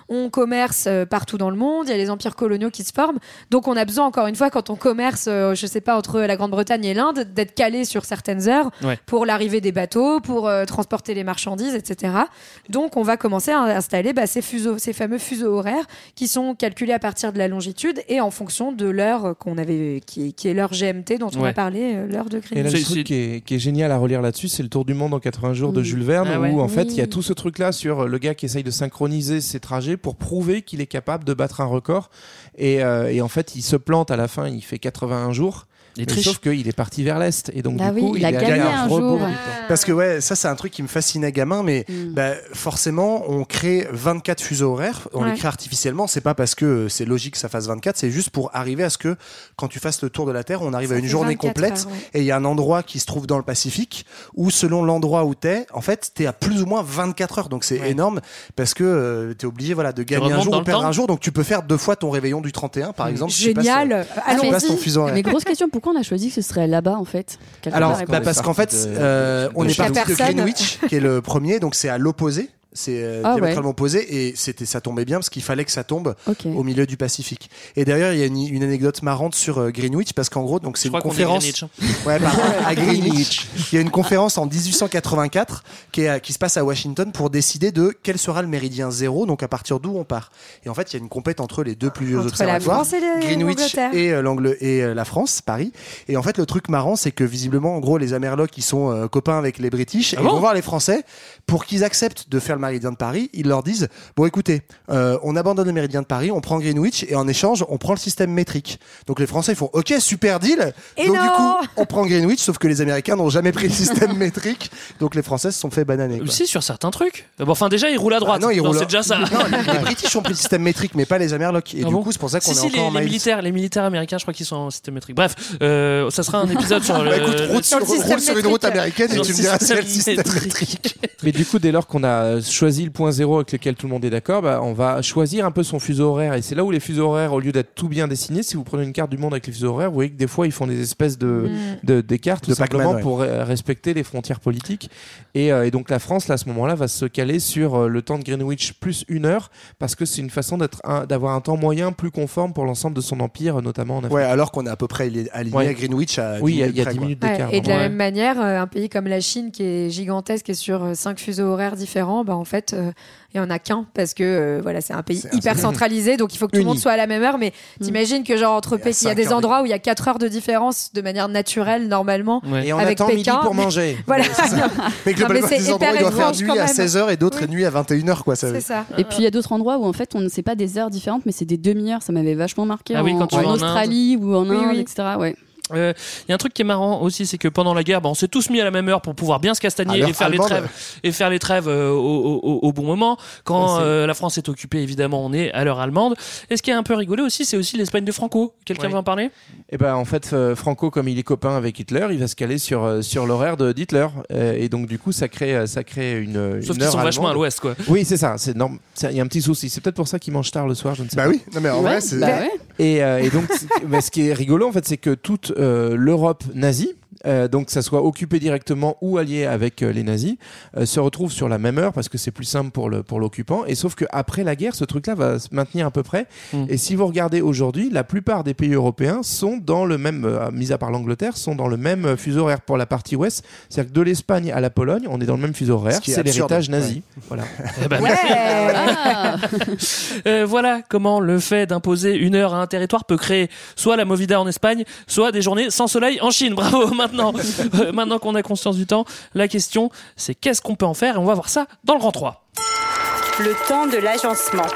E: On commerce euh, partout dans le monde, il y a les empires coloniaux qui se forment, donc on a besoin encore une fois quand on commerce, euh, je sais pas entre la Grande-Bretagne et l'Inde, d'être calé sur certaines heures
A: Ouais.
E: pour l'arrivée des bateaux, pour euh, transporter les marchandises, etc. Donc on va commencer à installer bah, ces fuseaux, ces fameux fuseaux horaires qui sont calculés à partir de la longitude et en fonction de l'heure qu'on avait, qui, qui est l'heure GMT dont on
A: Ouais.
E: a parlé, euh, l'heure de
D: Et là,
E: Greenwich.
D: le truc qui est, qui est génial à relire là-dessus, c'est le Tour du monde en 80 jours de
B: Mm.
D: Jules Verne,
A: Ah ouais.
D: où en fait il y a
B: Oui.
D: tout ce truc-là sur le gars qui essaye de synchroniser ses trajets pour prouver qu'il est capable de battre un record. Et, euh, et en fait, il se plante à la fin, il fait 81 jours.
A: Il
D: Mais
A: triche.
D: sauf qu'il est parti vers l'est et donc
B: Ah
D: du
B: oui,
D: coup
B: il a
D: est
B: gagné un
D: rebours
B: jour.
C: Parce que ouais, ça c'est un truc qui me fascinait gamin, mais
B: Mm.
C: bah, forcément on crée 24 fuseaux horaires, on
E: Ouais.
C: les crée artificiellement, c'est pas parce que euh, c'est logique que ça fasse 24, c'est juste pour arriver à ce que quand tu fasses le tour de la Terre, on arrive
E: Ça
C: à une journée
E: 24
C: complète
E: heures, ouais.
C: et il y a un endroit qui se trouve dans le Pacifique où selon l'endroit où t'es, en fait t'es à plus ou moins 24 heures, donc c'est
A: Ouais.
C: énorme parce que euh, t'es obligé voilà de gagner un jour ou perdre un jour, donc tu peux faire deux fois ton réveillon du 31 par exemple. si tu passes,
E: Génial.
C: si tu
B: mais
C: passes ton
B: si.
C: fuseau horaire.
B: Mais grosse question, pourquoi on a choisi que ce serait là-bas en fait
C: Alors, bah,
B: pas-
C: parce qu'en fait, euh, on est parti de. Greenwich, qui est le premier, donc c'est à l'opposé. C'est euh,
B: Ah ouais.
C: diamétralement opposé et c'était ça tombait bien parce qu'il fallait que ça tombe au milieu du Pacifique. Et d'ailleurs, il y a une, une anecdote marrante sur euh, Greenwich parce qu'en gros, donc c'est une conférence.
A: Greenwich, hein.
C: Ouais, pardon, à Greenwich. Il y a une conférence en 1884 qui, est, à- qui se passe à Washington pour décider de quel sera le méridien zéro, donc à partir d'où on part. Et en fait, il y a une compète entre les deux plus vieux observatoires,
E: et le-
C: Greenwich et, euh, l'Angle- et euh, la France, Paris. Et en fait, le truc marrant, c'est que visiblement, en gros, les Amerlocs, ils sont euh, copains avec les British
A: Ah
C: et ils
A: bon?
C: vont voir les Français pour qu'ils acceptent de faire le méridien de Paris, ils leur disent bon écoutez, euh, on abandonne le méridien de Paris, on prend Greenwich et en échange on prend le système métrique. Donc les Français ils font ok super deal.
E: Et
C: Donc du
E: non
C: coup on prend Greenwich, sauf que les Américains n'ont jamais pris le système métrique. Donc les Français se sont fait bananer. quoi.
A: Si, sur certains trucs. Bon, enfin, déjà, ils roulent à droite.
C: Ah non, ils
A: Donc,
C: roulent-
A: c'est déjà ça.
C: Non, les, les British ont pris le système métrique, mais pas les Amerlocs. Et
A: Ah
C: du
A: bon
C: coup, c'est pour ça qu'on
A: si,
C: est
A: si,
C: encore
A: les,
C: en
A: les militaires, les militaires américains, je crois qu'ils sont en système métrique. Bref, euh, ça sera un épisode sur le.
C: Bah, écoute, route sur, roule sur une route américaine et tu me diras si le
A: système
C: métrique.
D: Mais du coup, dès lors qu'on a choisi le point zéro avec lequel tout le monde est d'accord, bah, on va choisir un peu son fuseau horaire. Et c'est là où les fuseaux horaires, au lieu d'être tout bien dessinés, si vous prenez une carte du monde avec les fuseaux horaires, vous voyez que des fois, ils font des espèces de,
E: Mm.
D: de- d'écarts, tout
C: De Pac-Man,
D: simplement
C: ouais.
D: pour euh, respecter les frontières politiques. Et, euh, et donc, la France, là, à ce moment-là, va se caler sur euh, le temps de Greenwich plus une heure, parce que c'est une façon d'être un- d'avoir un temps moyen plus conforme pour l'ensemble de son empire, notamment en Afrique.
C: Ouais, alors qu'on est à peu près li- aligné
D: Ouais.
C: à Greenwich à
D: Oui, il y a-
C: 10
D: il y a
C: près,
D: 10
C: quoi.
D: minutes
E: Ouais,
D: d'écart.
E: et de la
D: Ouais.
E: même manière, euh, un pays comme la Chine qui est gigantesque et sur euh, cinq fuseaux horaires différents, bah en fait, euh, il y en a qu'un parce que euh, voilà, c'est un pays hyper centralisé, donc il faut que tout le monde soit à la même heure. Mais t'imagines que genre entre
C: Il y a
E: Pékin, il y a des
C: heures
E: endroits où il y a 4 heures de différence de manière naturelle normalement.
A: Ouais.
D: Et on
E: Avec
D: attend midi
E: Pékin.
D: pour manger.
E: Voilà,
C: Mais globalement,
E: c'est
C: des endroits où il
E: hyper
C: doit faire nuit à
E: même.
C: 16h et d'autres nuit à 21h, quoi.
E: C'est ça.
B: Et puis il y a d'autres endroits où en fait on ne sait pas des heures différentes, mais c'est des demi-heures. Ça m'avait vachement marqué
A: Ah oui,
B: en,
A: quand tu
B: en
A: vas en
B: Australie ou en Inde,
E: oui.
B: etc. Ouais.
A: Euh, Il y a un truc qui est marrant aussi, c'est que pendant la guerre, bah, on s'est tous mis à la même heure pour pouvoir bien se castagner et faire les trêves et faire les trêves euh, au, au- au- au bon moment. Quand euh, la France est occupée, évidemment, on est à l'heure allemande. Et ce qui est un peu rigolé aussi, c'est aussi l'Espagne de Franco. Quelqu'un
D: Oui.
A: veut en parler?
D: Et ben en fait, euh, Franco, comme il est copain avec Hitler, il va se caler sur euh, sur l'horaire de d'Hitler, Euh, et donc du coup, ça crée euh, ça crée une.
A: Sauf qu'ils sont vachement à l'ouest, quoi.
D: Oui, c'est ça. Il y a un petit souci. C'est peut-être pour ça qu'il mange tard le soir, je ne sais
C: Bah
D: pas.
C: oui, non mais en
B: Ouais,
C: vrai, c'est.
B: bah ouais.
D: Et, euh, et donc, ce qui est rigolo, en fait, c'est que toute euh, l'Europe nazie, euh, donc que ça soit occupé directement ou allié avec euh, les nazis, euh, se retrouve sur la même heure parce que c'est plus simple pour le pour l'occupant. Et sauf que après la guerre, ce truc-là va se maintenir à peu près.
A: Mm.
D: Et si vous regardez aujourd'hui, la plupart des pays européens sont dans le même, euh, mis à part l'Angleterre, sont dans le même fuseau horaire pour la partie ouest. C'est-à-dire que de l'Espagne à la Pologne, on est dans le même fuseau horaire. C'est l'héritage nazi. Voilà.
A: Eh ben,
E: Ouais.
B: Ah.
A: Euh, voilà comment le fait d'imposer une heure à un territoire peut créer soit la movida en Espagne, soit des journées sans soleil en Chine. Bravo. Maintenant, euh, maintenant qu'on a conscience du temps, la question c'est qu'est-ce qu'on peut en faire et on va voir ça dans le rang 3.
G: Le temps de l'agencement.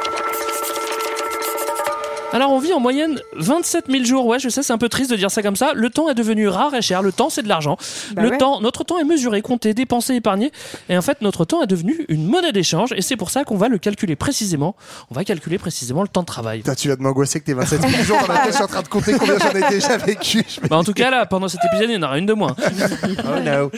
A: Alors on vit en moyenne 27 000 jours. Ouais, je sais, c'est un peu triste de dire ça comme ça. Le temps est devenu rare et cher. Le temps, c'est de l'argent.
E: Bah
A: le
E: ouais.
A: temps, notre temps est mesuré, compté, dépensé, épargné. Et en fait, notre temps est devenu une monnaie d'échange. Et c'est pour ça qu'on va le calculer précisément. On va calculer précisément le temps de travail.
C: Putain, tu vas de m'angoisser que t'es 27 000 jours dans la tête, je suis en train de compter combien j'en ai déjà vécu.
A: Bah, en tout cas, là, pendant cet épisode, il y en aura une de moins.
D: Oh no.
E: Non,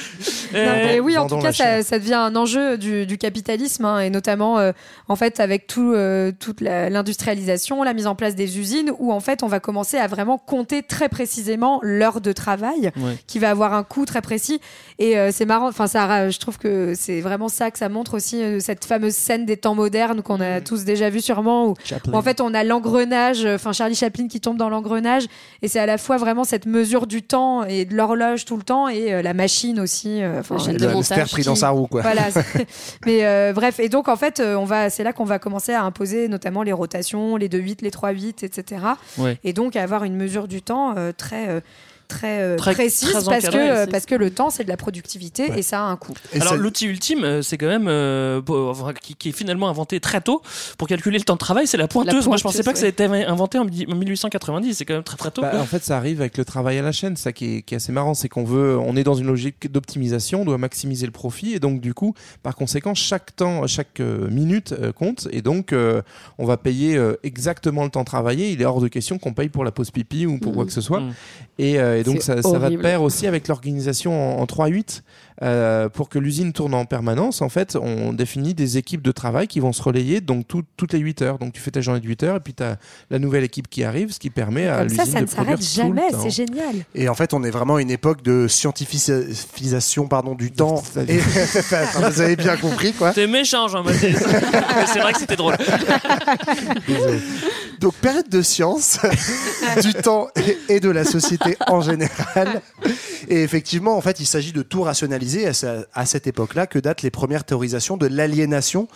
A: Euh,
E: mais oui, en
D: vendons
E: tout cas, ça, devient un enjeu du, du capitalisme, hein, et notamment, euh, en fait, avec tout, euh, toute la- l'industrialisation, la mise en place des usines, où en fait, on va commencer à vraiment compter très précisément l'heure de travail,
A: Ouais.
E: qui va avoir un coût très précis. Et euh, c'est marrant, enfin, ça, je trouve que c'est vraiment ça que ça montre aussi, euh, cette fameuse scène des temps modernes qu'on a tous déjà vu sûrement, où en fait, on a l'engrenage, enfin Charlie Chaplin qui tombe dans l'engrenage, et c'est à la fois vraiment cette mesure du temps et de l'horloge tout le temps, et euh, la machine aussi. enfin, euh,
C: Le hamster pris dans sa roue, quoi.
E: voilà. Mais euh, bref, et donc en fait, on va, c'est là qu'on va commencer à imposer notamment les rotations, les 2-8, les 3-8, etc.
A: Ouais.
E: Et donc avoir une mesure du temps euh, très euh, très, euh,
A: Très-
E: précise
A: très
E: parce que parce que le temps c'est de la productivité et ça a un coût.
C: Et
A: Alors
C: ça-
A: l'outil ultime, euh, c'est quand même euh, qui, qui est finalement inventé très tôt pour calculer le temps de travail, c'est la pointeuse. Moi, je pensais pas que ça a été inventé en mi- en 1890. C'est quand même très très tôt.
D: Bah, en fait, ça arrive avec le travail à la chaîne, ça qui est, qui est assez marrant, c'est qu'on veut, on est dans une logique d'optimisation, on doit maximiser le profit, et donc du coup, par conséquent, chaque temps, chaque minute euh, compte, et donc euh, on va payer euh, exactement le temps travaillé. Il est hors de question qu'on paye pour la pause pipi ou pour quoi que ce soit.
A: Mm.
D: Et, euh, et donc ça, ça va de pair aussi avec l'organisation en, en 3-8. Euh, pour que l'usine tourne en permanence, en fait, on définit des équipes de travail qui vont se relayer donc tout- toutes les 8 heures. Donc tu fais ta journée de 8 heures et puis tu as la nouvelle équipe qui arrive, ce qui permet à
E: ça,
D: l'usine
E: ça
D: de
E: ne s'arrête jamais. C'est génial.
C: Et en fait, on est vraiment à une époque de scientifisation pardon, du temps.
D: C'est-à-dire-
C: Et, Enfin, vous avez bien compris, quoi.
A: T'es méchant, Jean-Baptiste. Mais c'est vrai que c'était drôle.
C: Donc, période de science, du temps et, et de la société en général. Et effectivement, en fait, il s'agit de tout rationaliser à, ce- à cette époque-là que datent les premières théorisations de l'aliénation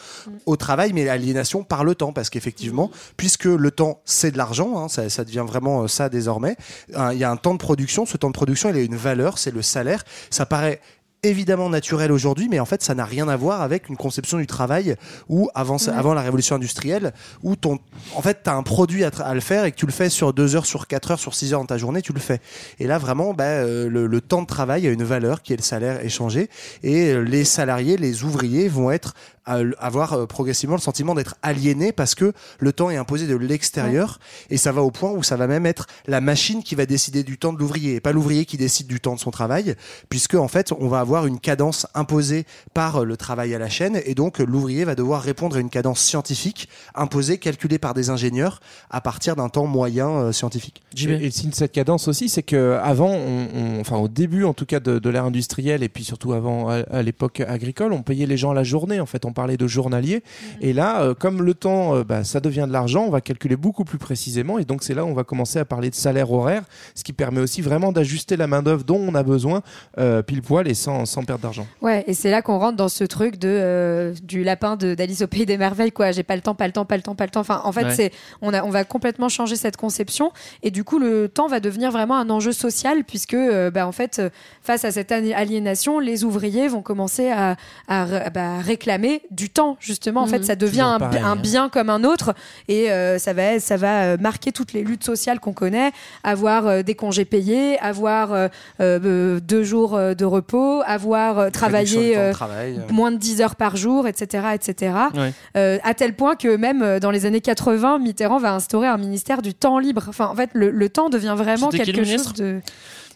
C: au travail, mais l'aliénation par le temps. Parce qu'effectivement, puisque le temps, c'est de l'argent, hein, ça, ça devient vraiment euh, ça désormais, hein, il y a un temps de production. Ce temps de production, il a une valeur, c'est le salaire. Ça paraît évidemment naturel aujourd'hui, mais en fait, ça n'a rien à voir avec une conception du travail où avant,
B: Ouais.
C: avant la révolution industrielle, où ton, en fait, tu as un produit à, le faire et que tu le fais sur 2 heures, sur 4 heures, sur 6 heures dans ta journée, tu le fais. Et là, vraiment, bah, euh, le, le temps de travail a une valeur qui est le salaire échangé et euh, les salariés, les ouvriers vont être à- avoir euh, progressivement le sentiment d'être aliénés parce que le temps est imposé de l'extérieur et ça va au point où ça va même être la machine qui va décider du temps de l'ouvrier et pas l'ouvrier qui décide du temps de son travail puisque en fait on va avoir une cadence imposée par euh, le travail à la chaîne et donc euh, l'ouvrier va devoir répondre à une cadence scientifique imposée calculée par des ingénieurs à partir d'un temps moyen euh, scientifique.
D: Et, et le signe de cette cadence aussi, c'est que avant, on, on- enfin au début en tout cas de, de l'ère industrielle et puis surtout avant à, à l'époque agricole, on payait les gens à la journée. En fait, on parlait de journalier. Et là, euh, comme le temps, euh, bah, ça devient de l'argent, on va calculer beaucoup plus précisément. Et donc c'est là où on va commencer à parler de salaire horaire, ce qui permet aussi vraiment d'ajuster la main d'œuvre dont on a besoin euh, pile poil et sans, sans perdre d'argent.
E: Ouais, et c'est là qu'on rentre dans ce truc de euh, du lapin de d'Alice au pays des merveilles quoi. J'ai pas le temps, pas le temps, pas le temps, pas le temps. Enfin, en fait,
A: Ouais.
E: c'est on a on va complètement changer cette conception et du coup le temps va devenir vraiment un enjeu social puisque euh, bah, en fait face à cette ali- aliénation, les ouvriers vont commencer à, à bah, réclamer du temps justement. En fait, ça devient un,
D: pareil,
E: un
D: hein.
E: bien comme un autre et euh, ça va ça va euh, marquer toutes les luttes sociales qu'on connaît, avoir euh, des congés payés, avoir euh, euh, deux jours euh, de repos, avoir euh, travaillé
C: temps de
E: euh,
C: travail, euh.
E: moins de 10 heures par jour, etc., etc.
A: Ouais.
E: Euh, à tel point que même dans les années 80, Mitterrand va instaurer un ministère du temps libre. Enfin, en fait, le, le temps devient vraiment quelque chose de.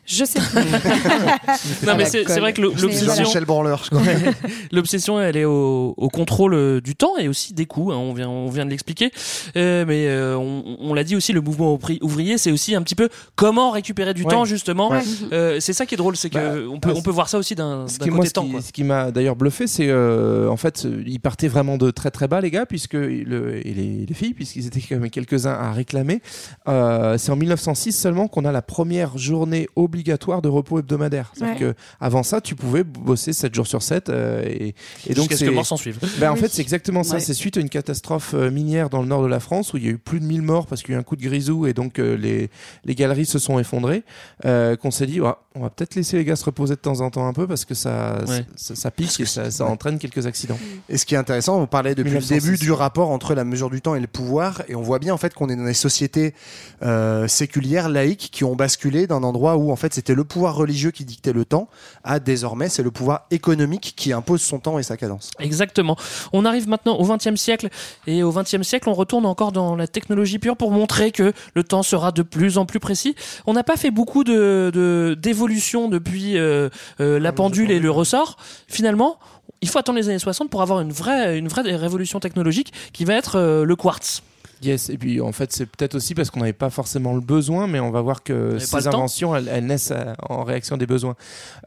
E: Je sais plus.
A: Non, mais c'est c'est vrai que l'obsession.
C: Jean-Michel Branleur, je crois.
A: Ouais. L'obsession, elle est au, au contrôle euh, du temps et aussi des coûts. hein, on vient, on vient de l'expliquer. Euh, mais euh, on, on l'a dit aussi, le mouvement ouvri- ouvrier, c'est aussi un petit peu comment récupérer du
D: Ouais.
A: temps justement.
D: Ouais.
A: Euh, c'est ça qui est drôle, c'est que
D: Bah,
A: peut,
D: ah,
A: on peut voir ça aussi d'un
D: Ce
A: d'un
D: qui, moi,
A: côté
D: ce
A: temps.
D: qui,
A: quoi.
D: ce qui m'a d'ailleurs bluffé, c'est euh, en fait, ils partaient vraiment de très très bas, les gars, puisque le, et les, les filles, puisqu'ils étaient quand même quelques-uns à réclamer. Euh, c'est en 1906 seulement qu'on a la première journée obligatoire de repos hebdomadaire. C'est-à-dire
A: Ouais.
D: que avant ça, tu pouvais bosser 7 jours sur 7 euh, et, et donc
A: Jusqu'à ce
D: c'est
A: que mort s'en suive.
D: Ben, en fait, c'est exactement ça.
A: Ouais.
D: C'est suite à une catastrophe euh, minière dans le nord de la France où il y a eu plus de 1000 morts parce qu'il y a eu un coup de grisou et donc euh, les, les galeries se sont effondrées. euh, qu'on s'est dit, Ouais, on va peut-être laisser les gars se reposer de temps en temps un peu parce que ça,
C: Ouais.
D: ça, ça pique et ça, ça entraîne quelques accidents.
C: Et ce qui est intéressant, on parlait depuis
D: 1906.
C: le début du rapport entre la mesure du temps et le pouvoir, et on voit bien en fait qu'on est dans des sociétés euh, séculières, laïques, qui ont basculé d'un endroit où en fait c'était le pouvoir religieux qui dictait le temps, à désormais c'est le pouvoir économique qui impose son temps et sa cadence.
A: Exactement. On arrive maintenant au XXe siècle et au XXe siècle, on retourne encore dans la technologie pure pour montrer que le temps sera de plus en plus précis. On n'a pas fait beaucoup de de- d'évolution depuis euh, euh, la pendule et le ressort. Finalement, il faut attendre les années 60 pour avoir une vraie une vraie révolution technologique qui va être euh, le quartz.
D: Yes, et puis en fait, c'est peut-être aussi parce qu'on n'avait pas forcément le besoin, mais on va voir que ces inventions, elles, elles naissent euh, en réaction des besoins.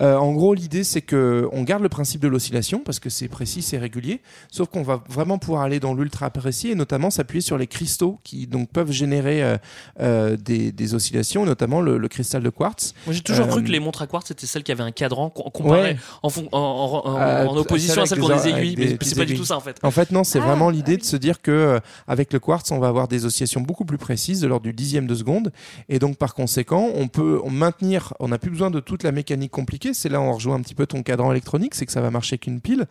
D: Euh, en gros, l'idée, c'est que on garde le principe de l'oscillation parce que c'est précis, c'est régulier, sauf qu'on va vraiment pouvoir aller dans l'ultra précis et notamment s'appuyer sur les cristaux qui donc peuvent générer euh, euh, des, des oscillations, notamment le, le cristal de quartz.
A: Moi, j'ai toujours
D: Euh,
A: cru que les montres à quartz c'était celles qui avaient un cadran com- comparé
D: Ouais.
A: en, fon- en, en- en- en opposition à celles qui ont des aiguilles. mais c'est pas du tout ça en fait.
D: En fait, non, c'est
A: Ah,
D: vraiment l'idée de se dire que euh, avec le quartz, on va avoir des oscillations beaucoup plus précises, de l'ordre du dixième de seconde, et donc par conséquent, on peut on maintenir. On n'a plus besoin de toute la mécanique compliquée. C'est là où on rejoint un petit peu ton cadran électronique, c'est que ça va marcher qu'une pile,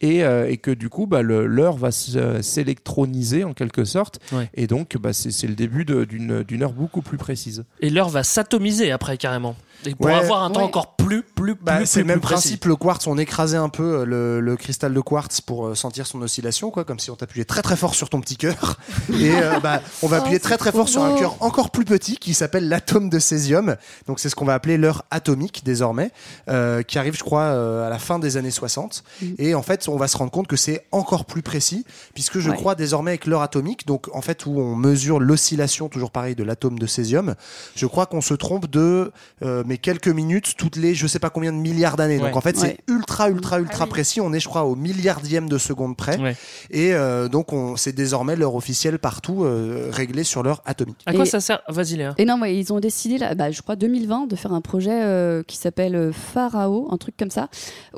D: et, euh, et que du coup, bah, l'heure va se- s'électroniser en quelque sorte,
A: Ouais.
D: et donc bah, c'est le début d'une heure beaucoup plus précise.
A: Et l'heure va s'atomiser après carrément. Et pour
C: Ouais.
A: avoir un temps
C: Ouais.
A: encore plus plus
C: Bah,
A: plus
C: c'est le même
A: plus précis.
C: principe, le quartz, on écrasait un peu euh, le, le cristal de quartz pour euh, sentir son oscillation, quoi, comme si on t'appuyait très très fort sur ton petit cœur. Et euh, bah, on va appuyer
B: c'est
C: très très fort sur un cœur encore plus petit qui s'appelle l'atome de césium. Donc c'est ce qu'on va appeler l'heure atomique désormais, euh, qui arrive, je crois, euh, à la fin des années 60. Et en fait, on va se rendre compte que c'est encore plus précis, puisque je
B: Ouais.
C: crois désormais avec l'heure atomique, donc en fait où on mesure l'oscillation, toujours pareil, de l'atome de césium, je crois qu'on se trompe de euh, mais quelques minutes toutes les je sais pas combien de milliards d'années. Donc en fait,
B: Ouais.
C: c'est ultra ultra ultra précis. On est, je crois, au milliardième de seconde près.
A: Ouais.
C: Et euh, donc on c'est désormais l'heure officielle partout euh, réglée sur l'heure atomique.
A: À quoi
B: Et-
A: ça sert Vas-y Léa.
B: Et non, ouais, ils ont décidé, là, bah, je crois 2020, de faire un projet euh, qui s'appelle euh, Pharao, un truc comme ça,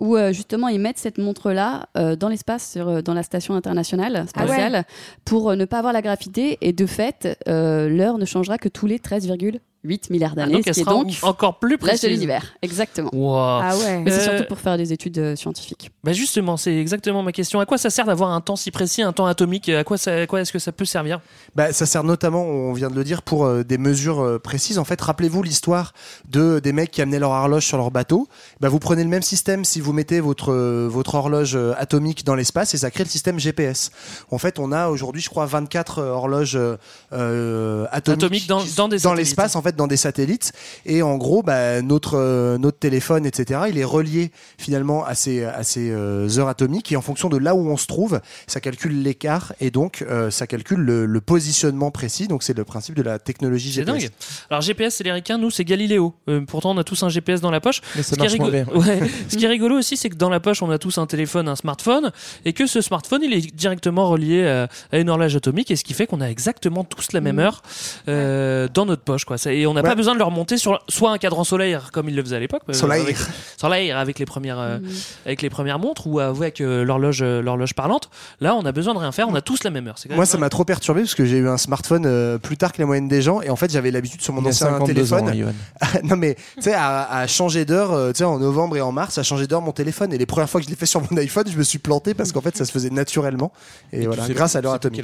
B: où euh, justement ils mettent cette montre-là euh, dans l'espace, euh, dans la station internationale
E: Ah ouais.
B: spatiale, pour euh, ne pas avoir la gravité. Et de fait, euh, l'heure ne changera que tous les 13,8 8 milliards
A: Ah,
B: d'années,
A: donc
B: ce
A: elle
B: qui est donc
A: encore plus
B: l'âge
A: précise.
B: de l'univers. Exactement.
A: Wow.
E: Ah ouais.
B: Mais c'est
A: Euh,
B: surtout pour faire des études euh, scientifiques.
A: Bah justement, c'est exactement ma question. À quoi ça sert d'avoir un temps si précis, un temps atomique? À quoi, ça- à quoi est-ce que ça peut servir?
C: Bah, ça sert notamment, on vient de le dire, pour euh, des mesures euh, précises. En fait, rappelez-vous l'histoire de des mecs qui amenaient leur horloge sur leur bateau. Bah, vous prenez le même système si vous mettez votre euh, votre horloge euh, atomique dans l'espace et ça crée le système GPS. En fait, on a aujourd'hui, je crois, 24 horloges euh, euh, atomiques,
A: Atomiques dans- dans
C: l'espace, en fait, dans des satellites. Et en gros, bah, notre euh, notre téléphone, etc., il est relié finalement à ces à ces euh, heures atomiques et en fonction de là où on se trouve, ça calcule l'écart et donc euh, ça calcule le, le positionnement précis. Donc c'est le principe de la technologie
A: C'est
C: GPS.
A: dingue. Alors GPS, c'est les ricains, nous c'est Galiléo. Euh, pourtant on a tous un GPS dans la poche.
D: Mais ça
A: Ce qui est
D: marche moins
A: rigo-
D: bien.
A: Ouais. Ce qui est rigolo aussi, c'est que dans la poche, on a tous un téléphone, un smartphone, et que ce smartphone, il est directement relié à, à une horloge atomique, et ce qui fait qu'on a exactement tous la même heure euh, dans notre poche, quoi. Ça- Et on n'a
C: Ouais.
A: pas besoin de leur monter sur soit un cadran solaire comme ils le faisaient à l'époque, euh,
C: Solaire.
A: avec, solaire avec les premières euh, avec les premières montres ou avec euh, l'horloge l'horloge parlante. Là, on a besoin de rien faire, on a tous la même heure.
C: Moi, ça m'a trop perturbé parce que j'ai eu un smartphone euh, plus tard que la moyenne des gens et en fait, j'avais l'habitude sur mon
D: Il
C: ancien
D: 52
C: téléphone.
D: ans,
C: non mais tu sais à, à changer d'heure, tu sais en novembre et en mars, à changer d'heure mon téléphone et les premières fois que je l'ai fait sur mon iPhone, je me suis planté parce qu'en fait ça se faisait naturellement et, voilà grâce à l'heure atomique.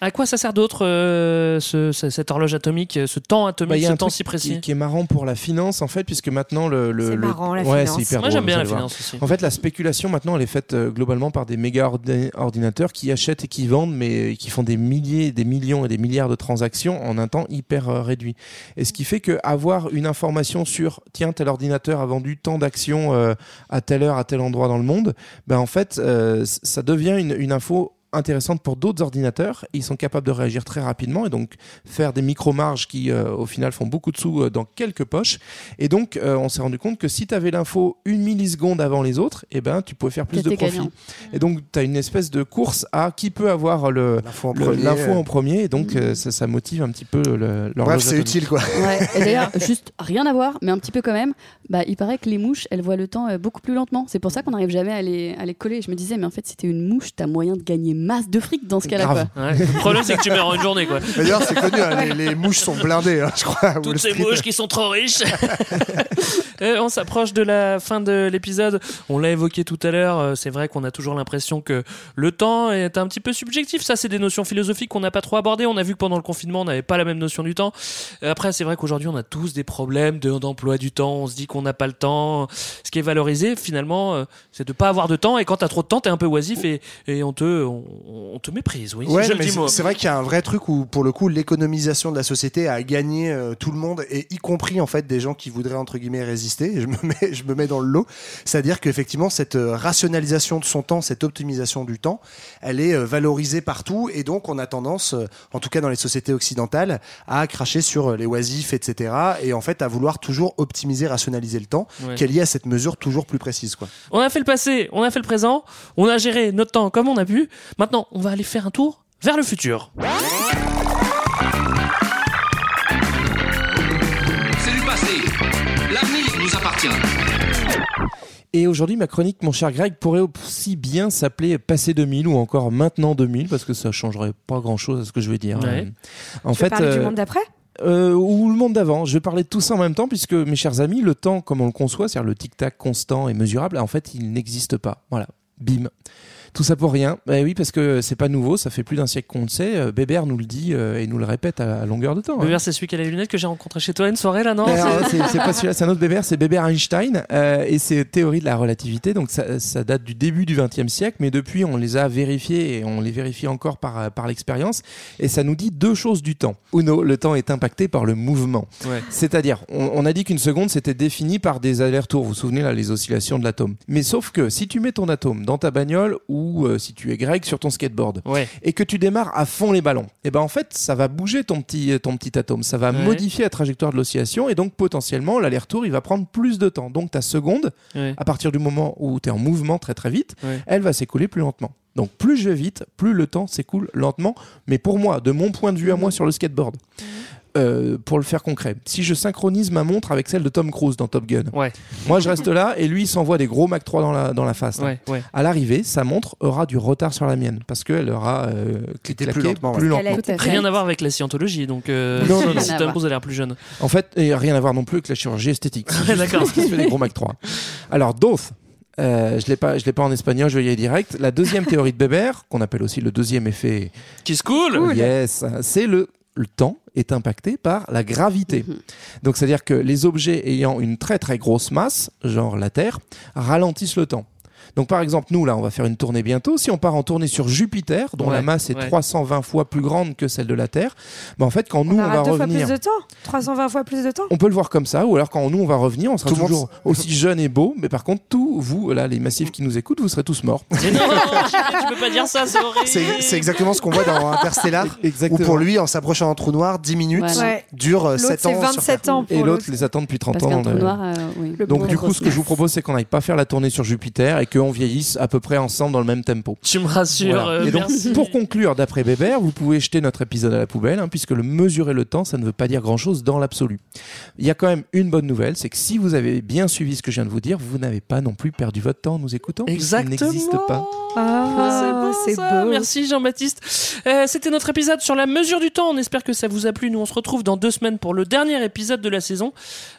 A: À quoi ça sert d'autre euh, ce- ce- cette horloge atomique, ce temps
D: Bah,
A: atomique,
D: un
A: temps
D: truc
A: si précis
D: qui, qui est marrant pour la finance en fait puisque maintenant le, le,
E: C'est
D: le-
E: marrant, la
D: ouais,
E: finance.
D: c'est hyper
A: Moi,
D: drôle,
A: j'aime bien la finance aussi.
D: En fait, la spéculation maintenant, elle est faite euh, globalement par des méga ordi- ordinateurs qui achètent et qui vendent, mais qui font des milliers, des millions et des milliards de transactions en un temps hyper euh, réduit. Et ce qui fait que avoir une information sur tiens tel ordinateur a vendu tant d'actions euh, à telle heure à tel endroit dans le monde, ben en fait, euh, ça devient une, une info intéressante pour d'autres ordinateurs. Ils sont capables de réagir très rapidement et donc faire des micro-marges qui, euh, au final, font beaucoup de sous euh, dans quelques poches. Et donc, euh, on s'est rendu compte que si tu avais l'info une milliseconde avant les autres, eh ben, tu pouvais faire plus de profit.
B: gagnant.
D: Et donc, tu as une espèce de course à qui peut avoir
C: L'info en
D: le-
C: premier.
D: l'info en premier. Et donc, euh, ça, ça motive un petit peu le,
C: Bref, c'est utile quoi.
B: Ouais. Et d'ailleurs, juste rien à voir, mais un petit peu quand même. Bah, il paraît que les mouches, elles voient le temps euh, beaucoup plus lentement. C'est pour ça qu'on n'arrive jamais à les, à les coller. Je me disais, mais en fait, si t'es une mouche, t'as moyen de gagner masse de fric dans ce cas-là.
A: Ouais. Le problème, c'est que tu meurs en une journée, quoi.
C: D'ailleurs, c'est connu, hein, les, les mouches sont blindées, hein, je crois.
A: Toutes ces mouches qui sont trop riches. Euh, on s'approche de la fin de l'épisode. On l'a évoqué tout à l'heure. euh, C'est vrai qu'on a toujours l'impression que le temps est un petit peu subjectif. Ça, c'est des notions philosophiques qu'on n'a pas trop abordées. On a vu que pendant le confinement, on n'avait pas la même notion du temps. Après, c'est vrai qu'aujourd'hui, on a tous des problèmes de- d'emploi du temps. On se dit qu'on n'a pas le temps. Ce qui est valorisé, finalement, euh, c'est de pas avoir de temps. Et quand t'as trop de temps, t'es un peu oisif et, et on te, on, on te méprise. Oui,
C: Ouais, c'est- vrai qu'il y a un vrai truc où, pour le coup, l'économisation de la société a gagné euh, tout le monde, et y compris en fait des gens qui voudraient entre guillemets résister. Et je me mets, je me mets dans le lot. C'est-à-dire qu'effectivement, cette euh, rationalisation de son temps, cette optimisation du temps, elle est euh, valorisée partout, et donc on a tendance, en tout cas dans les sociétés occidentales, à cracher sur les oisifs, etc. Et en fait, à vouloir toujours optimiser, rationaliser le temps,
A: Ouais.
C: qui est lié à cette mesure toujours plus précise, quoi.
A: On a fait le passé, on a fait le présent, on a géré notre temps comme on a pu. Maintenant, on va aller faire un tour vers le futur.
I: C'est du passé. L'avenir nous appartient.
D: Et aujourd'hui, ma chronique, mon cher Greg, pourrait aussi bien s'appeler Passé 2000 ou encore Maintenant 2000 parce que ça changerait pas grand chose à ce que je vais dire.
A: Ouais.
D: Euh, En
E: Tu veux
D: fait,
E: parler du
D: euh,
E: monde d'après?
D: euh, ou le monde d'avant. Je vais parler de tout ça en même temps puisque, mes chers amis, le temps comme on le conçoit, c'est-à-dire le tic-tac constant et mesurable, en fait, il n'existe pas. Voilà. Bim. Tout ça pour rien. Bah oui, parce que c'est pas nouveau, ça fait plus d'un siècle qu'on le sait. Euh, Bébert nous le dit euh, et nous le répète à, longueur de temps. hein.
A: Bébert, c'est celui qui a les lunettes que j'ai rencontré chez toi une soirée là, non C'est-
D: pas celui-là, c'est un autre Bébert, c'est Bébert Einstein euh, et c'est théorie de la relativité. Donc ça, ça date du début du XXe siècle, mais depuis on les a vérifiés et on les vérifie encore par, par l'expérience. Et ça nous dit deux choses du temps. Uno, le temps est impacté par le mouvement.
A: Ouais.
D: C'est-à-dire, on, on a dit qu'une seconde c'était défini par des allers-retours. Vous vous souvenez là, les oscillations de l'atome. Mais sauf que si tu mets ton atome dans ta bagnole ou euh, si tu es grec sur ton skateboard
A: Ouais.
D: et que tu démarres à fond les ballons, et ben en fait ça va bouger ton petit ton petit atome, ça va
A: Ouais.
D: modifier la trajectoire de l'oscillation et donc potentiellement l'aller-retour il va prendre plus de temps. Donc ta seconde,
A: Ouais.
D: à partir du moment où tu es en mouvement très très vite, elle va s'écouler plus lentement. Donc plus je vais vite, plus le temps s'écoule lentement. Mais pour moi, de mon point de vue à moi sur le skateboard, euh, pour le faire concret, si je synchronise ma montre avec celle de Tom Cruise dans Top Gun,
A: Ouais.
D: moi je reste là et lui il s'envoie des gros Mac 3 dans la, dans la face. là.
A: Ouais, ouais.
D: À l'arrivée, sa montre aura du retard sur la mienne parce qu'elle aura euh, cliqué
C: plus lentement,
D: Plus lentement.
A: Rien à voir avec la scientologie, donc euh,
D: Non, non, non.
A: si Tom. Cruise a l'air plus jeune.
D: En fait, et rien à voir non plus avec la chirurgie esthétique.
A: D'accord.
D: parce qu'il se fait des gros Mac 3. Alors, Doth. Euh, je l'ai pas, je l'ai pas en espagnol, je vais y aller direct. La deuxième théorie de Weber, qu'on appelle aussi le deuxième effet
A: Qui se cool
D: Yes, c'est le, le temps est impacté par la gravité. Donc c'est-à-dire que les objets ayant une très très grosse masse, genre la Terre, ralentissent le temps. Donc par exemple, nous là, on va faire une tournée bientôt. Si on part en tournée sur Jupiter, dont
A: Ouais,
D: la masse est
A: ouais.
D: 320 fois plus grande que celle de la Terre, ben en fait, quand nous
E: On
D: va
E: deux fois
D: revenir,
E: plus de temps? 320 fois plus de temps?
D: On peut le voir comme ça, ou alors quand nous on va revenir, on sera
C: Tout le monde
D: toujours aussi jeune et beau, mais par contre, tous vous, là, les massifs qui nous écoutent, vous serez tous morts.
A: Mais non, tu peux pas dire ça, c'est horrible.
C: C'est exactement ce qu'on voit dans Interstellar. Où
D: Exactement.
C: pour lui, en s'approchant d'un trou noir, 10 minutes.
E: Ouais.
C: dure euh,
E: L'autre,
C: 7
E: c'est
C: ans. sur
E: 27
C: Terre.
E: ans pour
D: Et l'autre les attend depuis 30
B: Parce
D: ans.
B: noir, euh, oui.
D: Donc
E: bon
D: du coup, ce que je vous propose, c'est qu'on n'aille pas faire la tournée sur Jupiter et qu'on vieillisse à peu près ensemble dans le même tempo.
A: Tu me rassures,
D: Voilà.
A: euh,
D: et donc,
A: merci.
D: pour conclure, d'après Weber, vous pouvez jeter notre épisode à la poubelle, hein, puisque le mesurer le temps, ça ne veut pas dire grand-chose dans l'absolu. Il y a quand même une bonne nouvelle, c'est que si vous avez bien suivi ce que je viens de vous dire, vous n'avez pas non plus perdu votre temps en nous écoutant.
A: Exactement.
D: n'existe pas.
E: Ah,
A: c'est
E: c'est
A: beau. Merci Jean-Baptiste. Euh, C'était notre épisode sur la mesure du temps. On espère que ça vous a plu. Nous, on se retrouve dans deux semaines pour le dernier épisode de la saison.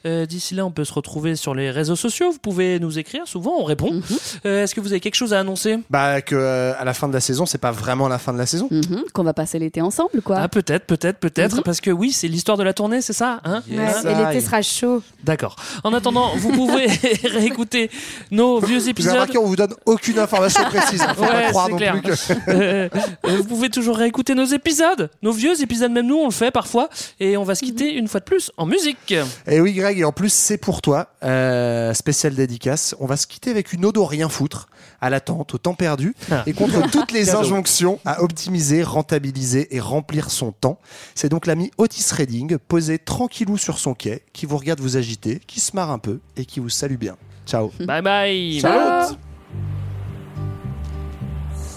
A: Euh, D'ici là, on peut se retrouver sur les réseaux sociaux. Vous pouvez nous écrire. Souvent, on répond. Euh, Est-ce que vous avez quelque chose à annoncer?
C: Bah, que euh, à la fin de la saison, c'est pas vraiment la fin de la saison.
B: Mhm, Qu'on va passer l'été ensemble, quoi.
A: Ah, peut-être, peut-être, peut-être.
B: Mhm.
A: Parce que oui, c'est l'histoire de la tournée, c'est ça hein?
E: Ouais,
D: Yes,
E: et l'été sera chaud.
A: D'accord. En attendant, vous pouvez réécouter nos vieux
C: Vous avez
A: épisodes.
C: remarqué, on vous donne aucune information précise. Faut
A: Ouais,
C: pas croire
A: c'est
C: non
A: clair.
C: plus que.
A: Euh, euh, vous pouvez toujours réécouter nos épisodes, nos vieux épisodes, même nous on le fait parfois, et on va se quitter une fois de plus en musique.
C: Et oui, Greg, et en plus, c'est pour toi. Euh, spécial dédicace. On va se quitter avec une ode au rien foutre, à l'attente, au temps perdu,
A: Ah.
C: et contre toutes les injonctions à optimiser, rentabiliser et remplir son temps. C'est donc l'ami Otis Redding, posé tranquillou sur son quai, qui vous regarde vous agiter, qui se marre un peu et qui vous salue bien. Ciao.
A: Bye bye.
C: Salut.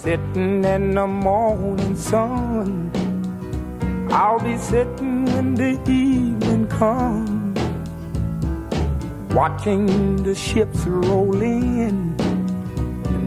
J: Sitting in the morning sun. I'll be sitting when the evening comes. Watching the ships roll in.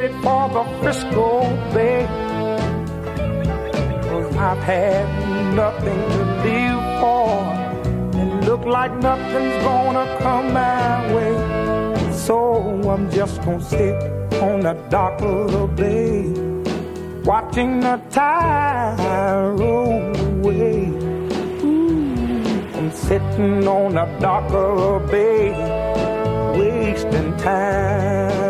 J: headed for the Frisco Bay. I've had nothing to live for, and look like nothing's gonna come my way. So I'm just gonna sit on the dock of the bay, watching the tide roll away. Ooh, I'm sitting on the dock of the bay, wasting time.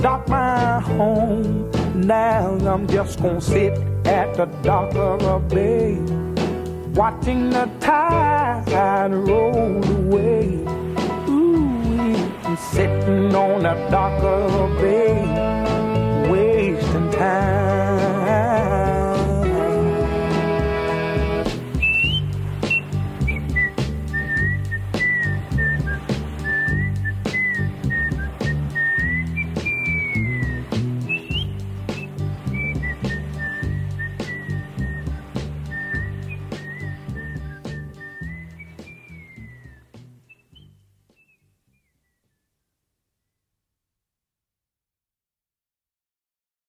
J: dock my home. Now I'm just gonna sit at the dock of a bay, watching the tide roll away. Ooh, sitting on the dock of a bay, wasting time.